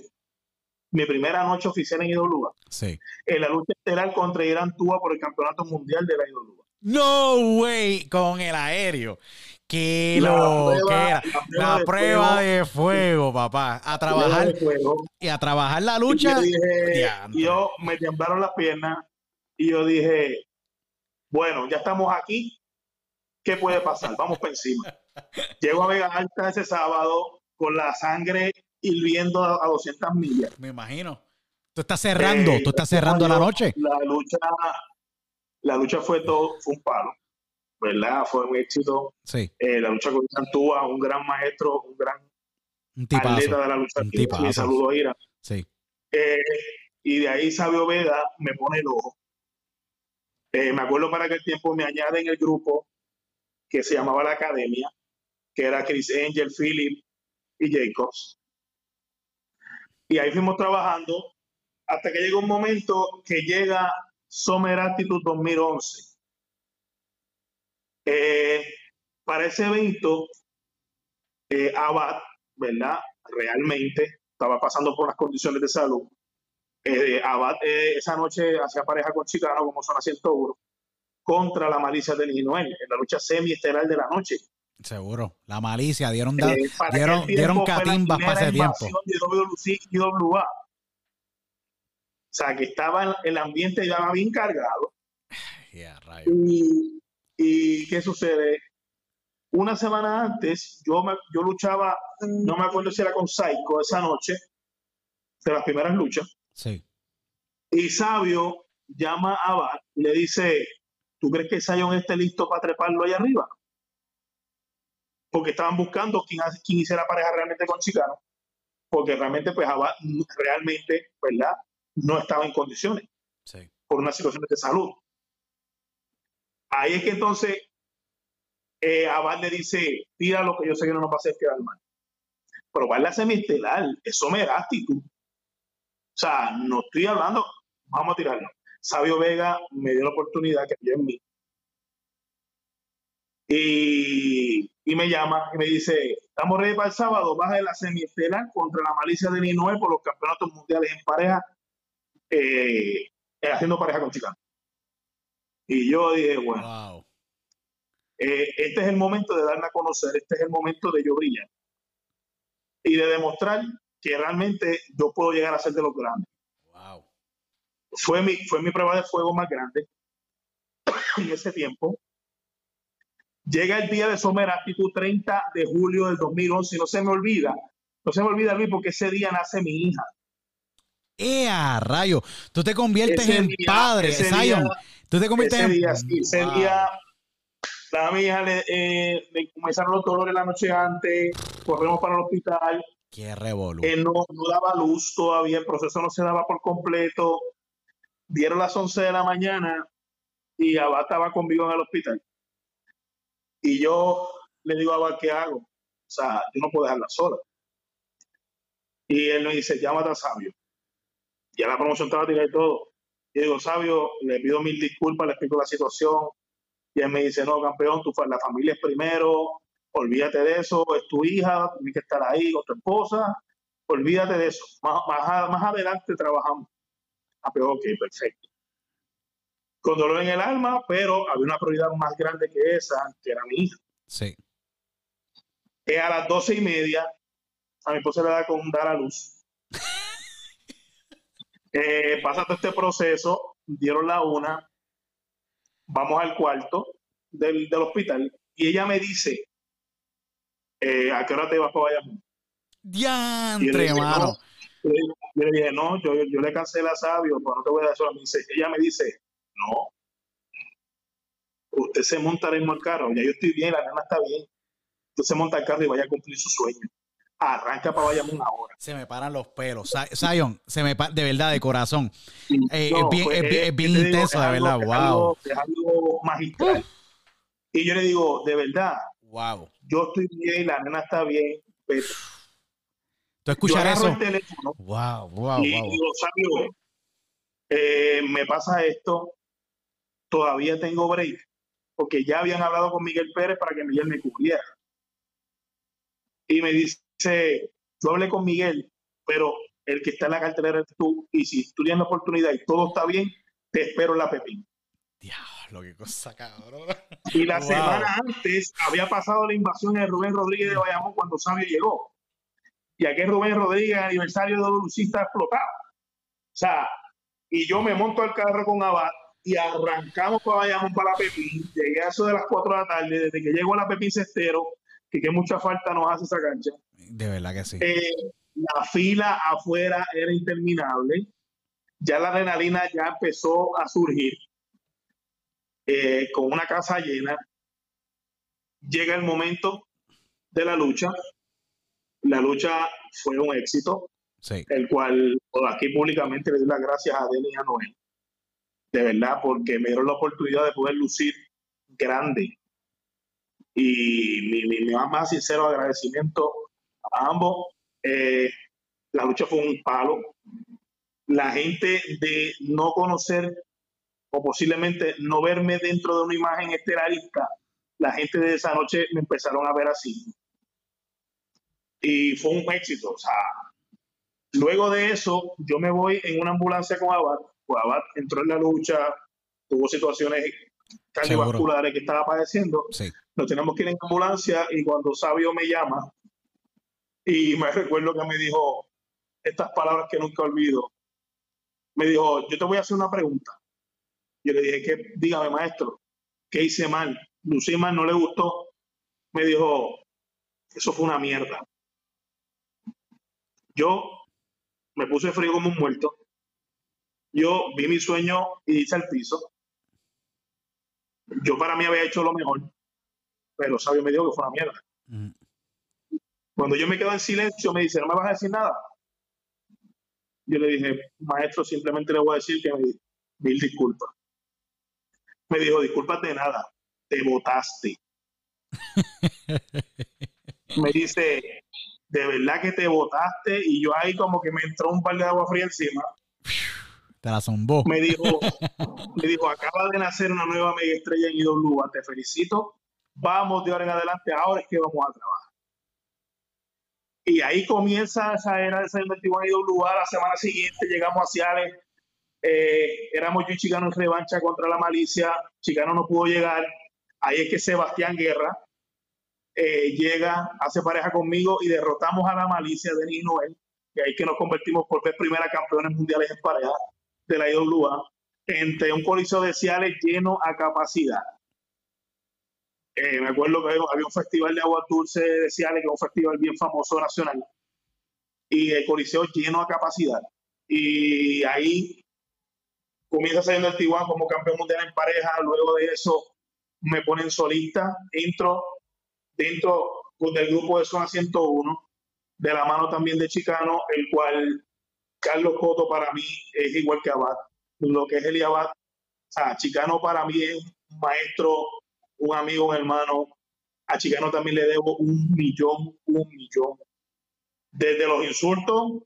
mi primera noche oficial en IWA, Sí. en la lucha estelar contra Irán Túa por el campeonato mundial de la IWA. No way, con el aéreo. Qué La lo que prueba- era. la prueba La de fuego. de fuego, papá. A trabajar y a trabajar la Y lucha. yo dije, yo me temblaron las piernas y yo dije, bueno, ya estamos aquí, ¿qué puede pasar? Vamos para encima. Llego a Vega Alta ese sábado con la sangre hirviendo a, a 200 millas. Me imagino. Tú estás cerrando, Eh, tú estás cerrando la noche. La lucha, la lucha fue todo, fue un palo, ¿verdad? Fue un éxito. Sí, Eh, la lucha con Santúa, un gran maestro, un gran un atleta tipazo. de la lucha. un tipazo. Y saludo a Ira. Sí. Eh, y de ahí Sabio Veda me pone el ojo. Eh, me acuerdo para aquel tiempo me añade en el grupo que se llamaba La Academia, que era Chris Angel, Philip y Jacobs. Y ahí fuimos trabajando hasta que llega un momento que llega Summer Attitude 2011. Eh, para ese evento, eh, Abad, ¿verdad? Realmente estaba pasando por unas condiciones de salud. Eh, Abad eh, esa noche hacía pareja con Chicano, como son 101, contra la malicia del Illinois, en la lucha semiestelar de la noche. Seguro. La malicia, dieron, da- Eh, dieron, aquel dieron catimbas para ese tiempo. invasión de WC y WA. O sea, que estaba el ambiente ya bien cargado. Rayo. Y, y ¿qué sucede? Una semana antes, yo, me- yo luchaba, no me acuerdo si era con Psycho esa noche, de las primeras luchas. Sí. Y Sabio llama a Abad y le dice, ¿tú crees que Zion esté listo para treparlo ahí arriba? Porque estaban buscando quién, quién hiciera pareja realmente con Chicano. Porque realmente, pues Abad realmente, ¿verdad? No estaba en condiciones Sí. por unas situaciones de salud. Ahí es que entonces eh, Abad le dice, tira lo que yo sé que no nos va a hacer quedar mal. Pero va en la semiestelar, eso me da actitud. O sea, no estoy hablando, vamos a tirarlo. Sabio Vega me dio la oportunidad que había en mí. Y, y me llama y me dice, estamos ready para el sábado, vas de la semiestelar contra la malicia de Illinois por los campeonatos mundiales en pareja, eh, haciendo pareja con Chicano. Y yo dije, bueno, Wow. eh, este es el momento de darme a conocer, este es el momento de yo brillar y de demostrar que realmente yo puedo llegar a ser de los grandes. Wow. Fue mi, fue mi prueba de fuego más grande en ese tiempo. Llega el día de Summer Actitud 30 de julio del 2011 y no se me olvida, no se me olvida Luis porque ese día nace mi hija. ¡Ea, rayo! Tú te conviertes Ese en día- padre, Zion. día- Tú te conviertes Ese en. día, sí, ese Wow. día, la mi hija le, eh, le comenzaron los dolores la noche antes, corremos para el hospital, Qué revolú. eh, no, no daba luz todavía, el proceso no se daba por completo. Dieron las 11 de la mañana y Abad estaba conmigo en el hospital. Y yo le digo a Abad, ¿qué hago? O sea, yo no puedo dejarla sola. Y él me dice, llámate a Sabio. Ya la promoción estaba tirada y todo. Y digo, Sabio, le pido mil disculpas, le explico la situación. Y él me dice, no, campeón, tu, la familia es primero, olvídate de eso, es tu hija, tienes que estar ahí con tu esposa, olvídate de eso. Más, más, adelante trabajamos. Ah, pero ok, perfecto. Con dolor en el alma, pero había una prioridad más grande que esa, que era mi hija. Sí. Que a las doce y media, a mi esposa le da con dar a luz. Eh, pasa todo este proceso, dieron la una, vamos al cuarto del, del hospital y ella me dice, eh, ¿a qué hora te vas para Bayamón? Diantre, dije, mano. no. Yo le- dije, no, yo, yo le cancelé a Sabio, pero no te voy a dar eso. Me dice, ella me dice, no. Usted se monta ahora mismo al carro, ya yo estoy bien, la nena está bien. Usted se monta al carro y vaya a cumplir su sueño. Arranca para Bayamón ahora. Se me paran los pelos. Zion, se me de verdad, de corazón. Eh, es bien- es bien- es bien ¿qué te intenso, de verdad, es wow. algo- Es algo magistral. Y yo le digo, de verdad, Wow. Yo estoy bien, la nena está bien. Pero ¿Tú yo agarro eso? el teléfono Wow, wow, y wow. digo, Sabio, eh, me pasa esto, todavía tengo break, porque ya habían hablado con Miguel Pérez para que Miguel me cubriera. Y me dice, yo hablé con Miguel, pero el que está en la cartelera es tú, y si tú tienes la oportunidad y todo está bien, te espero en la Pepín. Diablo. Lo que cosa cabrón. Y la Wow. semana antes había pasado la invasión de Rubén Rodríguez de Bayamón cuando Sabio llegó. Y aquí Rubén Rodríguez, aniversario de Lucista explotado. O sea, y yo me monto al carro con Abad y arrancamos para Bayamón para la Pepín. Llegué a eso de las 4 de la tarde, desde que llego a la Pepín Cestero, que, que mucha falta nos hace esa cancha. De verdad que sí. Eh, la fila afuera era interminable. Ya la adrenalina ya empezó a surgir. Eh, con una casa llena. Llega el momento de la lucha. La lucha fue un éxito, Sí. el cual aquí públicamente le doy las gracias a Denis y a Noel. De verdad, porque me dieron la oportunidad de poder lucir grande. Y mi, mi- mi más, más sincero agradecimiento a ambos. Eh, la lucha fue un palo. La gente de no conocer o posiblemente no verme dentro de una imagen estelarista, la gente de esa noche me empezaron a ver así. Y fue un éxito. O sea, luego de eso, yo me voy en una ambulancia con Abad. Pues Abad entró en la lucha, tuvo situaciones cardiovasculares que estaba padeciendo Sí. nos tenemos que ir en ambulancia y cuando Sabio me llama y me recuerdo que me dijo estas palabras que nunca olvido. Me dijo, yo te voy a hacer una pregunta. Yo le dije, que dígame maestro, ¿qué hice mal? Lucí mal, no le gustó. Me dijo, eso fue una mierda. Yo me puse frío como un muerto. Yo vi mi sueño y hice al piso. Yo para mí había hecho lo mejor pero Sabio me dijo que fue una mierda. Mm. Cuando yo me quedo en silencio, me dice, ¿no me vas a decir nada? Yo le dije, maestro, simplemente le voy a decir que me mil disculpas. Me dijo, discúlpate de nada, te votaste. me dice, de verdad que te votaste, y yo ahí como que me entró un par de agua fría encima. Te la zombó. Me dijo, me dijo, acaba de nacer una nueva mega estrella en IWA, te felicito. Vamos de ahora en adelante, ahora es que vamos a trabajar. Y ahí comienza esa era de ser metido en IWA. La semana siguiente llegamos a Ciales. Eh, éramos yo y Chicano en revancha contra la malicia. Chicano no pudo llegar. Ahí es que Sebastián Guerra eh, llega, hace pareja conmigo y derrotamos a la malicia de y Noel. Y ahí es que nos convertimos por vez primera campeones mundiales en pareja de la IWA entre un coliseo de Ciales lleno a capacidad. Eh, me acuerdo que había un festival de agua dulce de Ciales, que es un festival bien famoso nacional, y el coliseo lleno a capacidad. Y ahí comienza saliendo el Tijuana como campeón mundial en pareja, luego de eso me ponen solista, entro dentro del grupo de Zona 101, de la mano también de Chicano, el cual Carlos Coto para mí es igual que Abad. Lo que es Eli Abad, o sea, Chicano para mí es un maestro, un amigo, un hermano. A Chicano también le debo un millón, un millón. Desde los insultos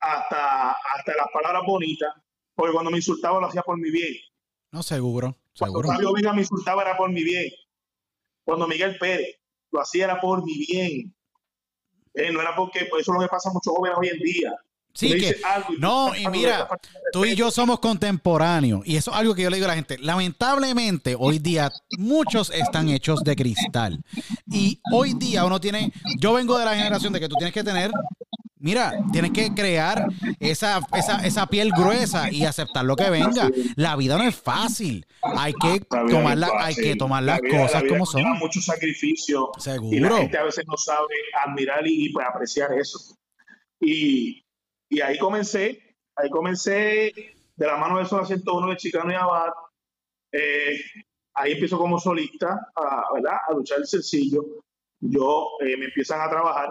hasta, hasta las palabras bonitas. Porque cuando me insultaba lo hacía por mi bien. No, seguro, Cuando seguro. Fabio Vega me insultaba era por mi bien. Cuando Miguel Pérez lo hacía era por mi bien. Eh, no era porque, pues eso es lo que pasa a muchos jóvenes hoy en día. Sí, Le que y no, y mira, tú y yo somos contemporáneos y eso es algo que yo le digo a la gente. Lamentablemente, hoy día muchos están hechos de cristal y hoy día uno tiene, yo vengo de la generación de que tú tienes que tener, mira, tienes que crear esa, esa, esa piel gruesa y aceptar lo que venga. La vida no es fácil, hay que tomar, la- hay que tomar La las vida- cosas la como son. mucho sacrificio. Y la Seguro. gente a veces no sabe admirar y, y, apreciar eso. Y, y ahí comencé, ahí comencé de la mano de Zona 101 de Chicano y Abad. Eh, ahí empiezo como solista, a, ¿verdad? a luchar el sencillo. Yo eh, me empiezan a trabajar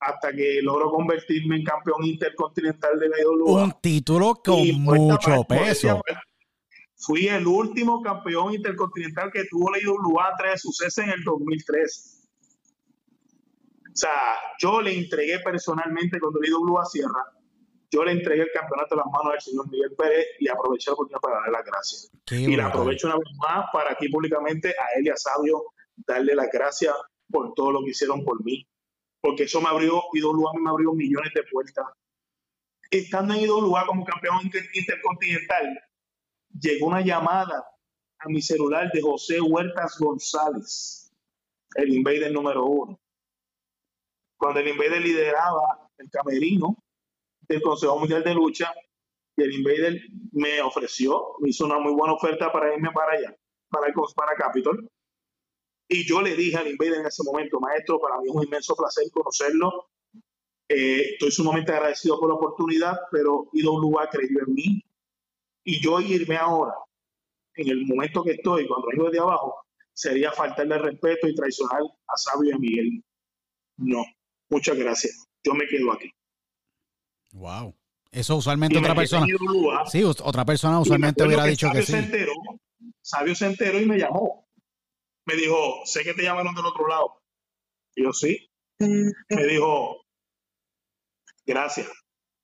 hasta que logro convertirme en campeón intercontinental de la IWA. Un título con Y mucho parte, peso. Fui el último campeón intercontinental que tuvo la IWA tras de suceso en el 2003. O sea, yo le entregué personalmente cuando la IWA cierra, yo le entregué el campeonato a las manos del señor Miguel Pérez y aproveché la oportunidad para darle las gracias. Qué Y la aprovecho una vez más para aquí públicamente a él y a Sabio darle las gracias por todo lo que hicieron por mí. Porque eso me abrió, IWA me abrió millones de puertas. Estando en IWA como campeón inter- intercontinental, llegó una llamada a mi celular de José Huertas González, el invader número uno. Cuando el invader lideraba el camerino del Consejo Mundial de Lucha, y el invader me ofreció, me hizo una muy buena oferta para irme para allá, para, el, para Capitol. Y yo le dije al invader en ese momento, maestro, para mí es un inmenso placer conocerlo. Eh, estoy sumamente agradecido por la oportunidad, pero lugar creyó en mí. Y yo irme ahora, en el momento que estoy, cuando vengo de abajo, sería faltarle respeto y traicionar a Sabio y a Miguel. No, muchas gracias. Yo me quedo aquí. Wow. Eso usualmente otra persona. sí, otra persona usualmente hubiera dicho que sí. Sabio se enteró y me llamó. Me dijo, sé que te llamaron del otro lado. Y yo sí. Me dijo, gracias,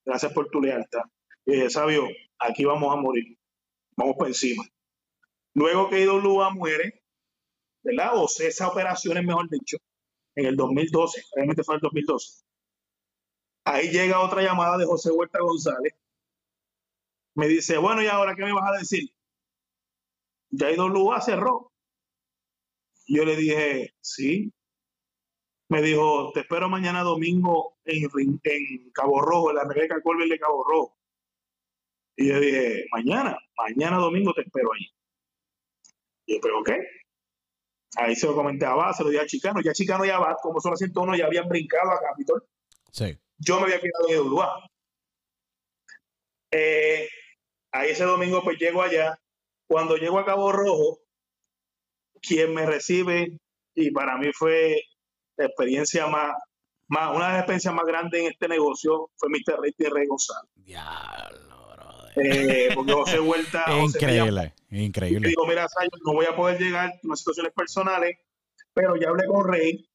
gracias por tu lealtad. Y dije, Sabio, aquí vamos a morir. Vamos por encima. Luego que IWA muere, ¿verdad? O cesa operaciones, mejor dicho, en el 2012, realmente fue el 2012. Ahí llega otra llamada de José Huerta González. Me dice, bueno, ¿y ahora qué me vas a decir? Ya IWA cerró. Yo le dije, sí. Me dijo, te espero mañana domingo en, en Cabo Rojo, en la Rebeca Colbert de Cabo Rojo. Y yo dije, mañana, mañana domingo te espero ahí. Y yo, pero ¿qué? Ahí se lo comenté a Abad, se lo dije a Chicano. Ya Chicano y Abad, como son las 101, ya habían brincado a Capitol. Sí yo me había quedado en Uruguay. Eh, ahí ese domingo pues llego allá. Cuando llego a Cabo Rojo, quien me recibe, y para mí fue la experiencia más, más una de las experiencias más grandes en este negocio, fue Mr. Rey Rey González. Diablo, eh, porque José Vuelta. increíble, increíble. digo, mira, no voy a poder llegar por situaciones personales, pero ya hablé con Rey.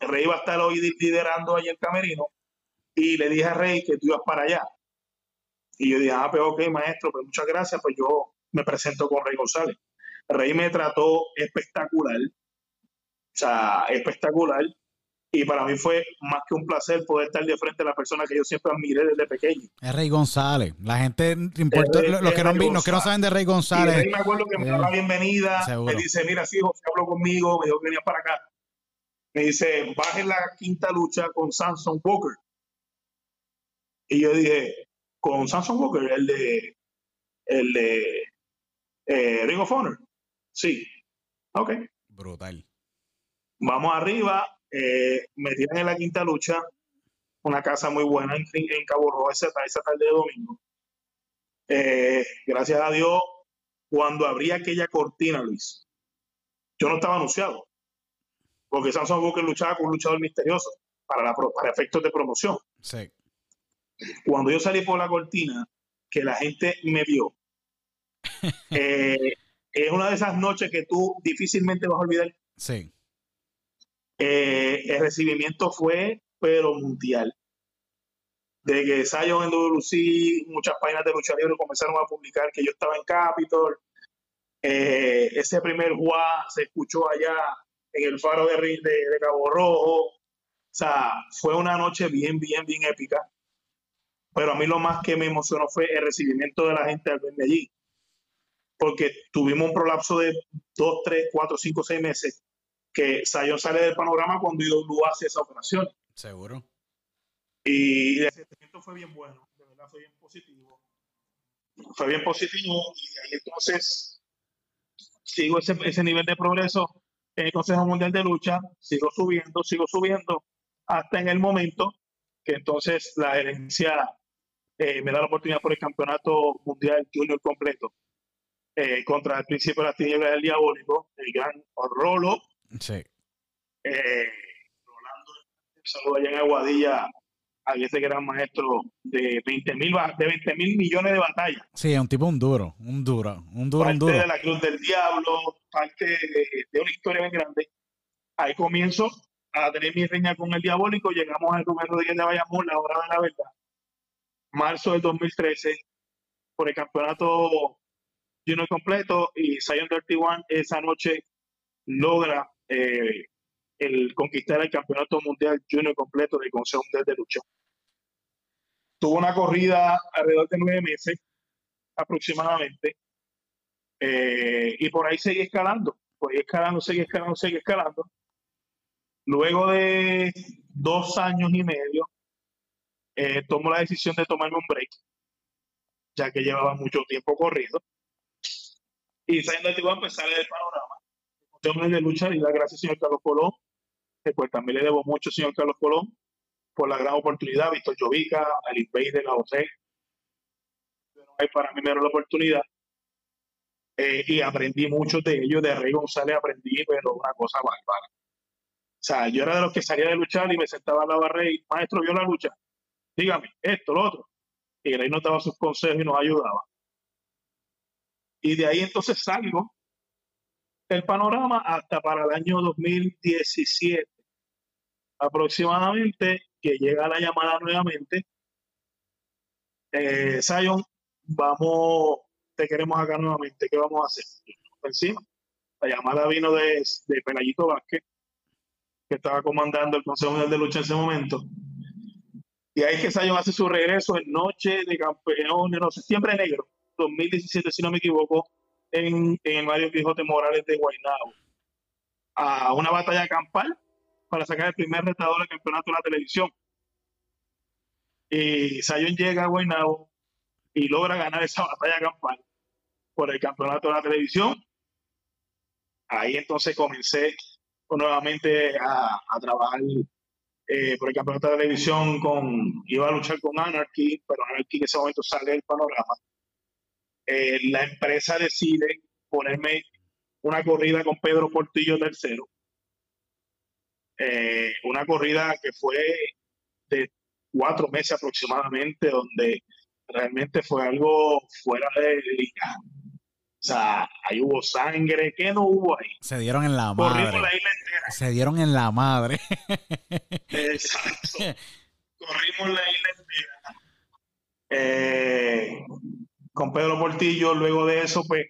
Rey va a estar hoy liderando ahí el camerino y le dije a Rey que tú ibas para allá. Y yo dije, ah, pero pues, ok, maestro, pues muchas gracias, pues yo me presento con Rey González. Rey me trató espectacular, o sea, espectacular. Y para mí fue más que un placer poder estar de frente a la persona que yo siempre admiré desde pequeño. Es Rey González. La gente, importa, los, que no, los, que no, saben de Rey González. Rey me acuerdo que me da la bienvenida. Me dice, mira, sí, José habló conmigo, me dijo que venía para acá. Me dice, baje la quinta lucha con Samson Booker. Y yo dije, con Samson Walker, el de, el de eh, Ring of Honor. Sí. Ok. Brutal. Vamos arriba. Eh, me tiran en la quinta lucha. Una casa muy buena en, Cabo Rojo esa, esa tarde de domingo. Eh, gracias a Dios, cuando abría aquella cortina, Luis, yo no estaba anunciado. Porque Samson Walker luchaba con un luchador misterioso para, la, para efectos de promoción. Sí cuando yo salí por la cortina, que la gente me vio, eh, es una de esas noches que tú difícilmente vas a olvidar. Sí. Eh, el recibimiento fue, pero mundial. De que Zion en WC, muchas páginas de lucha libre comenzaron a publicar que yo estaba en Capitol. Eh, ese primer Juá se escuchó allá en el faro de, de, de Cabo Rojo. O sea, fue una noche bien, bien, bien épica. Pero a mí lo más que me emocionó fue el recibimiento de la gente al verme allí. Porque tuvimos un prolapso de dos, tres, cuatro, cinco, seis meses que Sayon sale del panorama cuando IW hace esa operación. Seguro. Y el recibimiento fue bien bueno, de verdad fue bien positivo. Fue bien positivo y ahí entonces sigo ese, ese nivel de progreso en el Consejo Mundial de Lucha, sigo subiendo, sigo subiendo, hasta en el momento que entonces la gerencia eh, me da la oportunidad por el campeonato mundial junior completo eh, contra el principio de las tinieblas del diabólico, el gran Rolo. Sí. Eh, Rolando, saludo allá en Aguadilla a ese gran maestro de 20 mil de 20 mil millones de batallas. Sí, es un tipo un duro, un duro, un duro, un duro. de la Cruz del Diablo, parte de, de una historia bien grande. Ahí comienzo a tener mi reña con el diabólico. Llegamos al número 10 de Bayamón, la hora de la verdad marzo del 2013 por el campeonato Junior completo y Zion 31 esa noche logra eh, el conquistar el campeonato mundial Junior completo del Consejo Mundial de Lucha. Tuvo una corrida alrededor de nueve meses aproximadamente. Eh, y por ahí seguí escalando, por ahí escalando, seguí escalando, seguí escalando. Luego de dos años y medio, eh, tomo la decisión de tomarme un break, ya que llevaba mucho tiempo corriendo. Y saliendo de Tijuana, pues sale del panorama. Tengo de lucha y dar gracias, señor Carlos Colón, que pues también le debo mucho, señor Carlos Colón, por la gran oportunidad. Víctor Jovica, el de la José. Para mí me la oportunidad. Eh, y aprendí mucho de ellos. De Rey González aprendí, pero una cosa bárbara. O sea, yo era de los que salía de luchar y me sentaba al lado de Rey, maestro, vio la lucha. Dígame, esto, lo otro. Y Rey nos daba sus consejos y nos ayudaba. Y de ahí entonces salgo el panorama hasta para el año 2017 aproximadamente que llega la llamada nuevamente. Eh, vamos, te queremos acá nuevamente, ¿qué vamos a hacer? Encima. La llamada vino de, de Pelayito Vázquez, que estaba comandando el Consejo Mundial de Lucha en ese momento. Y ahí es que Zion hace su regreso en Noche de Campeones, no, septiembre negro, 2017, si no me equivoco, en, en el Mario Quijote Morales de Guaynabo. A una batalla campal para sacar el primer retador del campeonato de la televisión. Y Sayon llega a Guaynabo y logra ganar esa batalla campal por el campeonato de la televisión. Ahí entonces comencé nuevamente a, trabajar eh, por el campeonato de televisión con iba a luchar con Anarchy, pero Anarchy en ese momento sale del panorama. Eh, la empresa decide ponerme una corrida con Pedro Portillo tercero eh, una corrida que fue de cuatro meses aproximadamente, donde realmente fue algo fuera de liga. O sea, ahí hubo sangre, ¿qué no hubo ahí? Se dieron en la madre. Corrimos la isla entera. Se dieron en la madre. Exacto. Corrimos la isla entera. Eh, con Pedro Portillo, luego de eso, pues,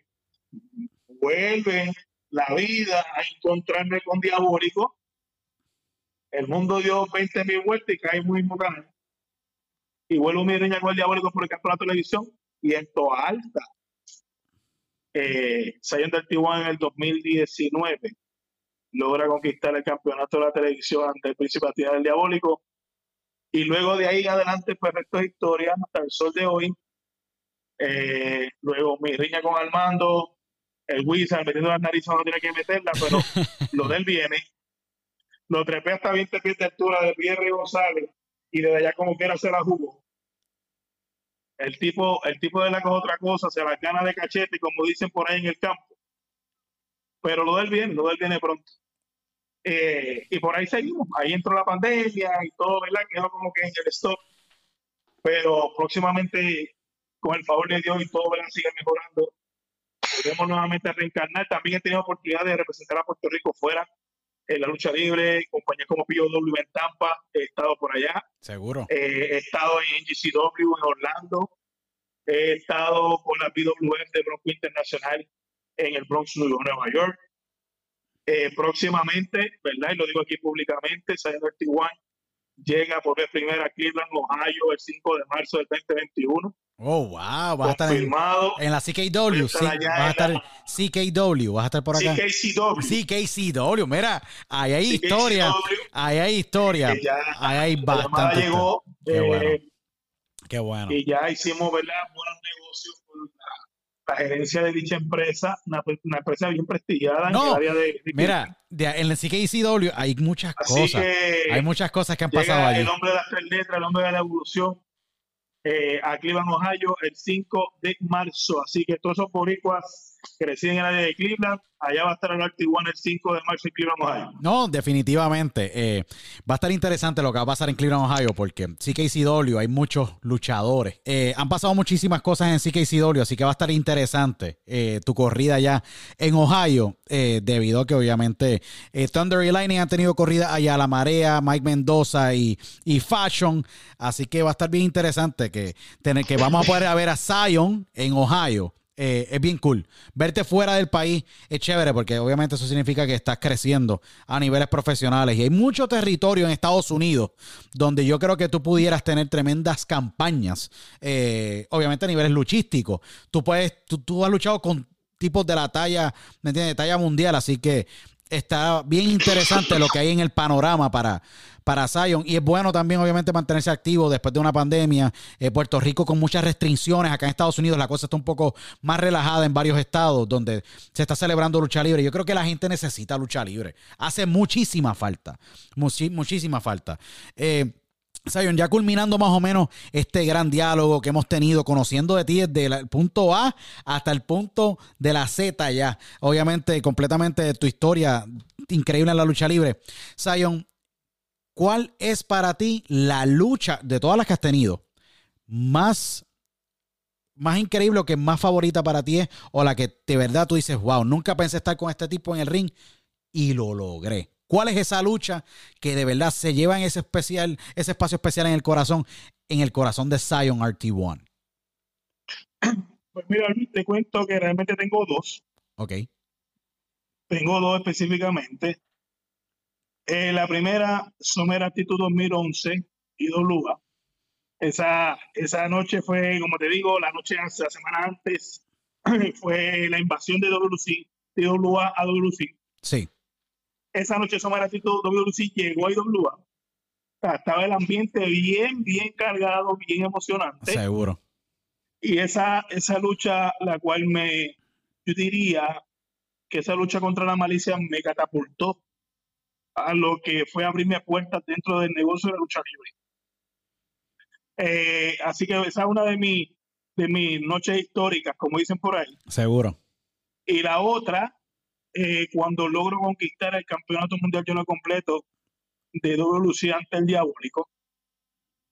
vuelve la vida a encontrarme con Diabólico el mundo dio 20 mil vueltas y cae muy canal. Y vuelvo mi reña con el diabólico por el campeonato de televisión y en toda alta. Eh, saliendo del Tijuana en el 2019, logra conquistar el campeonato de la televisión ante el príncipe del diabólico. Y luego de ahí adelante, pues resto de historia hasta el sol de hoy. Eh, luego mi riña con Armando, el Wizard metiendo las narices no tiene que meterla, pero lo del viene. Lo trepé hasta 20 pies de altura de Pierre González y desde allá como quiera se la jugó. El tipo, el tipo de la cosa otra cosa, se la gana de cachete, como dicen por ahí en el campo. Pero lo del bien, lo del viene pronto. Eh, y por ahí seguimos. Ahí entró la pandemia y todo, ¿verdad? Quedó como que en el stop. Pero próximamente, con el favor de Dios y todo, ¿verdad? Sigue mejorando. Podemos nuevamente reencarnar. También he tenido oportunidad de representar a Puerto Rico fuera en la lucha libre, compañías como POW en Tampa, he estado por allá. Seguro. Eh, he estado en GCW en Orlando. He estado con la PWF de Bronco Internacional en el Bronx, Nueva York. Eh, próximamente, ¿verdad? Y lo digo aquí públicamente, Sayonara Tijuana llega por vez primera a Cleveland, Ohio, el 5 de marzo del 2021. Oh, wow, vas a estar en, la CKW, sí, vas a estar CKW, vas a estar por acá. CKCW. CKCW, mira, ahí hay historia, ahí hay historia, ahí hay bastante. Llegó, Qué bueno. Eh, Qué bueno. Y ya hicimos, ¿verdad? Buenos negocios la, gerencia de dicha empresa, una, empresa bien prestigiada en el área de... mira, en la CKCW hay muchas cosas, hay muchas cosas que han pasado allí. El hombre de las tres letras, el hombre de la evolución, eh, a Cleveland, Ohio, el 5 de marzo. Así que todos esos boricuas residen en el área de Cleveland, allá va a estar el One el 5 de marzo en Cleveland, Ohio. No, definitivamente. Eh, va a estar interesante lo que va a pasar en Cleveland, Ohio, porque CKCW hay muchos luchadores. Eh, han pasado muchísimas cosas en CKCW, así que va a estar interesante eh, tu corrida allá en Ohio, debido a que obviamente Thunder y Lightning han tenido corrida allá a la marea, Mike Mendoza y, y Fashion. Así que va a estar bien interesante que, tener, que vamos a poder ver a Zion en Ohio eh, es bien cool. Verte fuera del país es chévere porque obviamente eso significa que estás creciendo a niveles profesionales. Y hay mucho territorio en Estados Unidos donde yo creo que tú pudieras tener tremendas campañas, eh, obviamente a niveles luchísticos. Tú, puedes, tú, has luchado con tipos de la talla, ¿me entiendes? Talla mundial, así que está bien interesante lo que hay en el panorama para, para Zion. Y es bueno también, obviamente, mantenerse activo después de una pandemia. Eh, Puerto Rico con muchas restricciones. Acá en Estados Unidos la cosa está un poco más relajada en varios estados donde se está celebrando lucha libre. Yo creo que la gente necesita lucha libre. Hace muchísima falta. muchísima falta. Eh, Zion, ya culminando más o menos este gran diálogo que hemos tenido, conociendo de ti desde el punto A hasta el punto de la Z ya. Obviamente, completamente tu historia increíble en la lucha libre. Zion, ¿cuál es para ti la lucha de todas las que has tenido más, más increíble o que más favorita para ti es o la que de verdad tú dices, wow, nunca pensé estar con este tipo en el ring y lo logré? ¿Cuál es esa lucha que de verdad se lleva en ese especial, ese espacio especial en el corazón, en el corazón de Zion RT1? Pues mira, te cuento que realmente tengo dos. Ok. Tengo dos específicamente. Eh, la primera, Summer Actitud 2011, IWA. Esa, esa noche fue, como te digo, la noche, la semana antes, fue la invasión de WC, IWA a WC. Sí esa noche Somaracito WC llegó a IWA. estaba el ambiente bien, bien cargado, bien emocionante. Seguro. Y esa, esa lucha, la cual me, yo diría que esa lucha contra la malicia me catapultó a lo que fue abrirme puertas dentro del negocio de la lucha libre. Eh, así que esa es una de, mis de mis noches históricas, como dicen por ahí. Seguro. Y la otra eh, cuando logro conquistar el campeonato mundial lleno completo de WC ante el diabólico.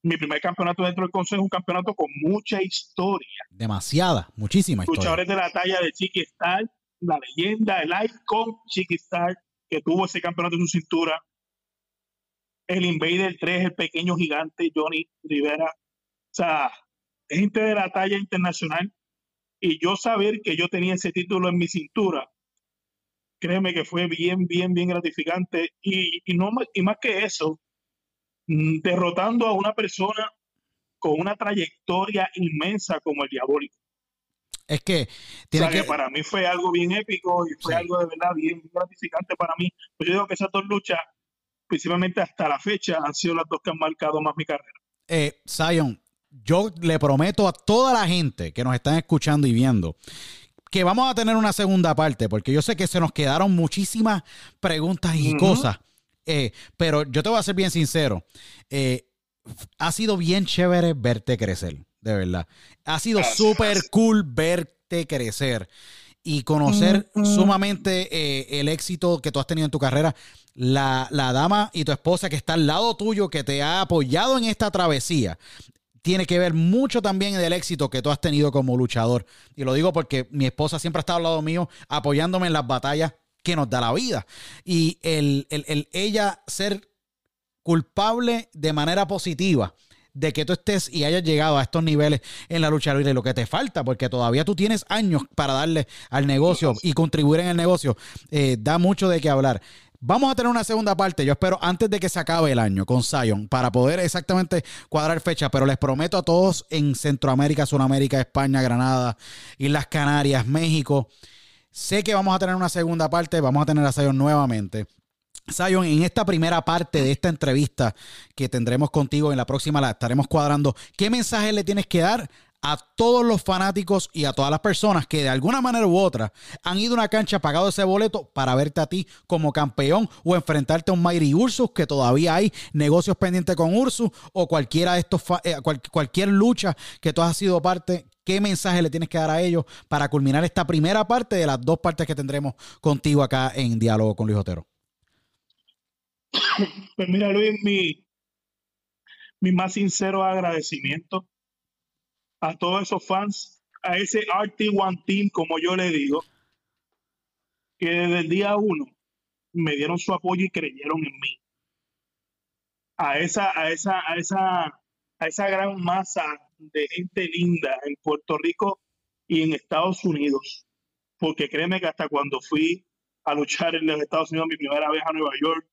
Mi primer campeonato dentro del consejo, un campeonato con mucha historia. Demasiada, muchísima historia. Luchadores de la talla de Chiqui Star, la leyenda, el icon Chiqui Star, que tuvo ese campeonato en su cintura. El Invader 3, el pequeño gigante Johnny Rivera. O sea, gente de la talla internacional. Y yo saber que yo tenía ese título en mi cintura créeme que fue bien, bien, bien gratificante. Y, no, y más que eso, mm, derrotando a una persona con una trayectoria inmensa como el diabólico. Es que, tiene que... para mí fue algo bien épico y fue algo de verdad bien gratificante para mí. Pues yo digo que esas dos luchas, principalmente hasta la fecha, han sido las dos que han marcado más mi carrera. Eh, Zion, yo le prometo a toda la gente que nos están escuchando y viendo que vamos a tener una segunda parte, porque yo sé que se nos quedaron muchísimas preguntas y cosas. Eh, pero yo te voy a ser bien sincero. Eh, ha sido bien chévere verte crecer, de verdad. Ha sido súper cool verte crecer y conocer sumamente eh, el éxito que tú has tenido en tu carrera. La, la, dama y tu esposa que está al lado tuyo, que te ha apoyado en esta travesía tiene que ver mucho también del éxito que tú has tenido como luchador. Y lo digo porque mi esposa siempre ha estado al lado mío apoyándome en las batallas que nos da la vida. Y el, ella ser culpable de manera positiva de que tú estés y hayas llegado a estos niveles en la lucha libre, lo que te falta, porque todavía tú tienes años para darle al negocio y contribuir en el negocio, eh, da mucho de qué hablar. Vamos a tener una segunda parte, yo espero, antes de que se acabe el año con Zion, para poder exactamente cuadrar fecha, pero les prometo a todos en Centroamérica, Sudamérica, España, Granada, Islas Canarias, México, sé que vamos a tener una segunda parte, vamos a tener a Zion nuevamente. Zion, en esta primera parte de esta entrevista que tendremos contigo en la próxima, la estaremos cuadrando, ¿qué mensaje le tienes que dar a todos los fanáticos y a todas las personas que de alguna manera u otra han ido a una cancha, pagado ese boleto para verte a ti como campeón o enfrentarte a un Mighty Ursus, que todavía hay negocios pendientes con Ursus o cualquiera de estos, eh, cualquier lucha que tú has sido parte. ¿Qué mensaje le tienes que dar a ellos para culminar esta primera parte de las dos partes que tendremos contigo acá en Diálogo con Luis Otero? Pues mira, Luis, mi, mi más sincero agradecimiento a todos esos fans, a ese RT1 Team, como yo le digo, que desde el día uno me dieron su apoyo y creyeron en mí. A esa, a esa, a esa, a esa gran masa de gente linda en Puerto Rico y en Estados Unidos. Porque créeme que hasta cuando fui a luchar en los Estados Unidos mi primera vez a Nueva York,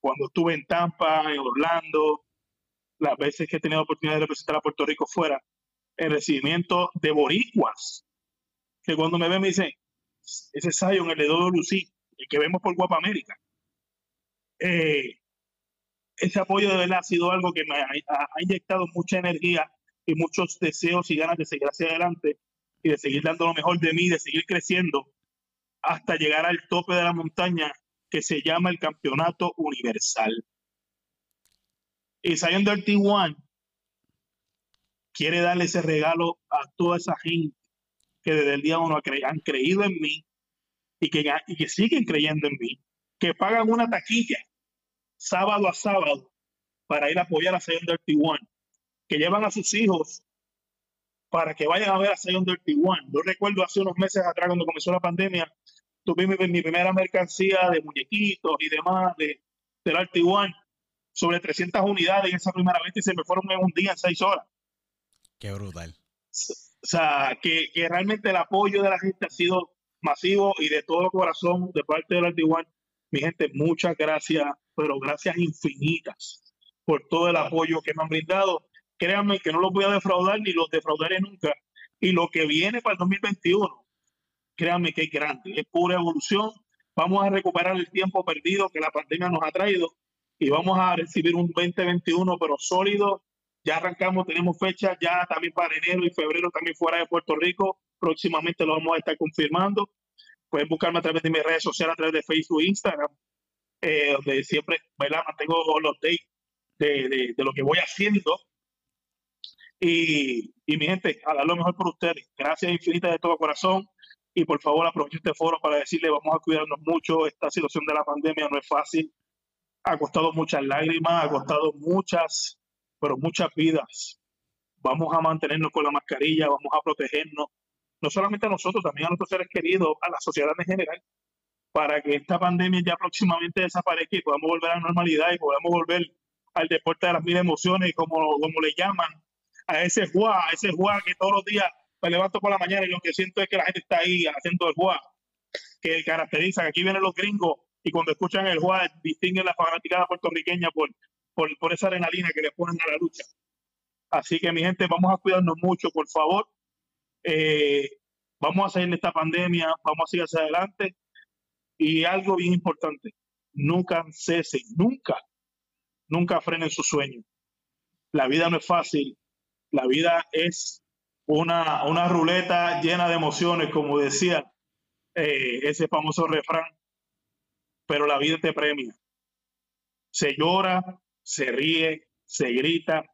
cuando estuve en Tampa, en Orlando, las veces que he tenido oportunidad de representar a Puerto Rico fuera, el recibimiento de boricuas, que cuando me ven me dicen, ese Zion, el de Dodo Lucy, el que vemos por Guapa América. Eh, ese apoyo de verdad ha sido algo que me ha, ha, inyectado mucha energía y muchos deseos y ganas de seguir hacia adelante y de seguir dando lo mejor de mí, de seguir creciendo hasta llegar al tope de la montaña que se llama el Campeonato Universal. Y Zion Dirty One quiere darle ese regalo a toda esa gente que desde el día uno han creído en mí y que, y que siguen creyendo en mí, que pagan una taquilla sábado a sábado para ir a apoyar a Zion Dirty One, que llevan a sus hijos para que vayan a ver a Zion Dirty One. Yo recuerdo hace unos meses atrás, cuando comenzó la pandemia, tuve mi, mi primera mercancía de muñequitos y demás de, del Dirty One, sobre 300 unidades en esa primera vez y se me fueron en un día, en seis horas. Qué brutal. O sea, que, que realmente el apoyo de la gente ha sido masivo y de todo corazón de parte del One. Mi gente, muchas gracias, pero gracias infinitas por todo el apoyo que me han brindado. Créanme que no los voy a defraudar ni los defraudaré nunca. Y lo que viene para el 2021, créanme que es grande, es pura evolución. Vamos a recuperar el tiempo perdido que la pandemia nos ha traído y vamos a recibir un 2021, pero sólido. Ya arrancamos, tenemos fecha ya también para enero y febrero, también fuera de Puerto Rico. Próximamente lo vamos a estar confirmando. Pueden buscarme a través de mis redes sociales, a través de Facebook e Instagram, eh, donde siempre ¿verdad? mantengo los dates de, de, lo que voy haciendo. Y, y mi gente, a dar lo mejor por ustedes. Gracias infinitas de todo corazón. Y por favor, aproveche este foro para decirle, vamos a cuidarnos mucho. Esta situación de la pandemia no es fácil ha costado muchas lágrimas, ha costado muchas, pero muchas vidas. Vamos a mantenernos con la mascarilla, vamos a protegernos, no solamente a nosotros, también a nuestros seres queridos, a la sociedad en general, para que esta pandemia ya próximamente desaparezca y podamos volver a la normalidad y podamos volver al deporte de las mil emociones, como, como le llaman, a ese juego, a ese juego que todos los días me levanto por la mañana y lo que siento es que la gente está ahí haciendo el juego, que caracteriza que aquí vienen los gringos y cuando escuchan el juez distinguen la fanaticada puertorriqueña por, por, por, esa adrenalina que le ponen a la lucha. Así que mi gente, vamos a cuidarnos mucho, por favor. Eh, vamos a salir de esta pandemia, vamos a seguir hacia adelante. Y algo bien importante, nunca cesen, nunca, nunca frenen su sueño. La vida no es fácil, la vida es una, una ruleta llena de emociones, como decía eh, ese famoso refrán pero la vida te premia. Se llora, se ríe, se grita.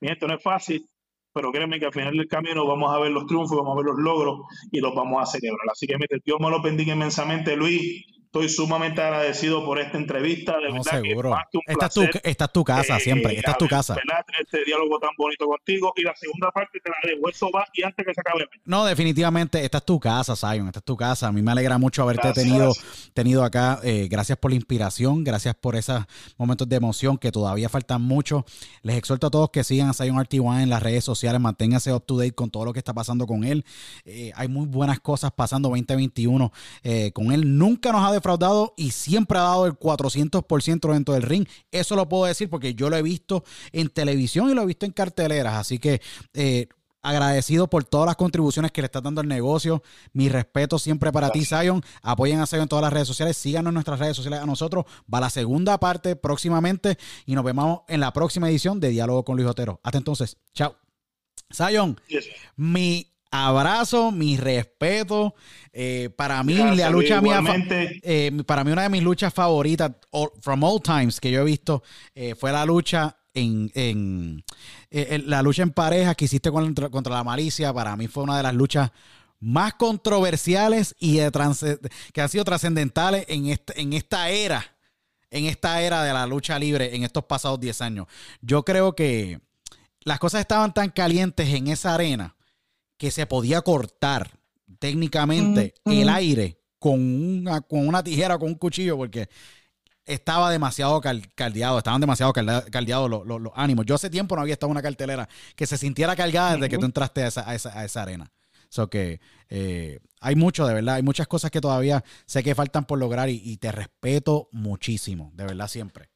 Mi esto no es fácil, pero créeme que al final del camino vamos a ver los triunfos, vamos a ver los logros y los vamos a celebrar. Así que Dios me lo bendiga inmensamente, Luis. Estoy sumamente agradecido por esta entrevista. De no, seguro. esta, es tu, esta es tu casa siempre. Esta es tu casa. ¿verdad? Este diálogo tan bonito contigo. Y la segunda parte te la dejo. Eso va y antes que se acabe. No, definitivamente. Esta es tu casa, Zion. Esta es tu casa. A mí me alegra mucho haberte tenido, tenido acá. Eh, gracias por la inspiración. Gracias por esos momentos de emoción que todavía faltan mucho. Les exhorto a todos que sigan a Zion RT1 en las redes sociales. Manténganse up to date con todo lo que está pasando con él. Eh, hay muy buenas cosas pasando 2021 eh, con él. Nunca nos ha defraudado defraudado y siempre ha dado el 400% dentro del ring. Eso lo puedo decir porque yo lo he visto en televisión y lo he visto en carteleras. Así que eh, agradecido por todas las contribuciones que le está dando al negocio. Mi respeto siempre para ti, Zion. Apoyen a Zion en todas las redes sociales. Síganos en nuestras redes sociales a nosotros. Va la segunda parte próximamente y nos vemos en la próxima edición de Diálogo con Luis Otero. Hasta entonces, chao. Zion, mi abrazo, mi respeto. Eh, para mí, la lucha mía, eh, para mí, una de mis luchas favoritas, from all times, que yo he visto, eh, fue la lucha en, la lucha en pareja que hiciste contra, contra, la malicia. Para mí fue una de las luchas más controversiales y que han sido trascendentales en, este, en esta era, en esta era de la lucha libre en estos pasados 10 años. Yo creo que las cosas estaban tan calientes en esa arena que se podía cortar técnicamente el aire con una, con una tijera o con un cuchillo porque estaba demasiado caldeado, estaban demasiado caldeados los, ánimos. Yo hace tiempo no había estado en una cartelera que se sintiera cargada desde que tú entraste a esa, a esa, arena. So que eh, hay mucho, de verdad, hay muchas cosas que todavía sé que faltan por lograr y, te respeto muchísimo, de verdad, siempre.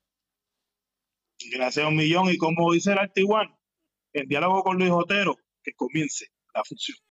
Gracias un millón. Y como dice el Artiguan, el diálogo con Luis Otero, que comience la función.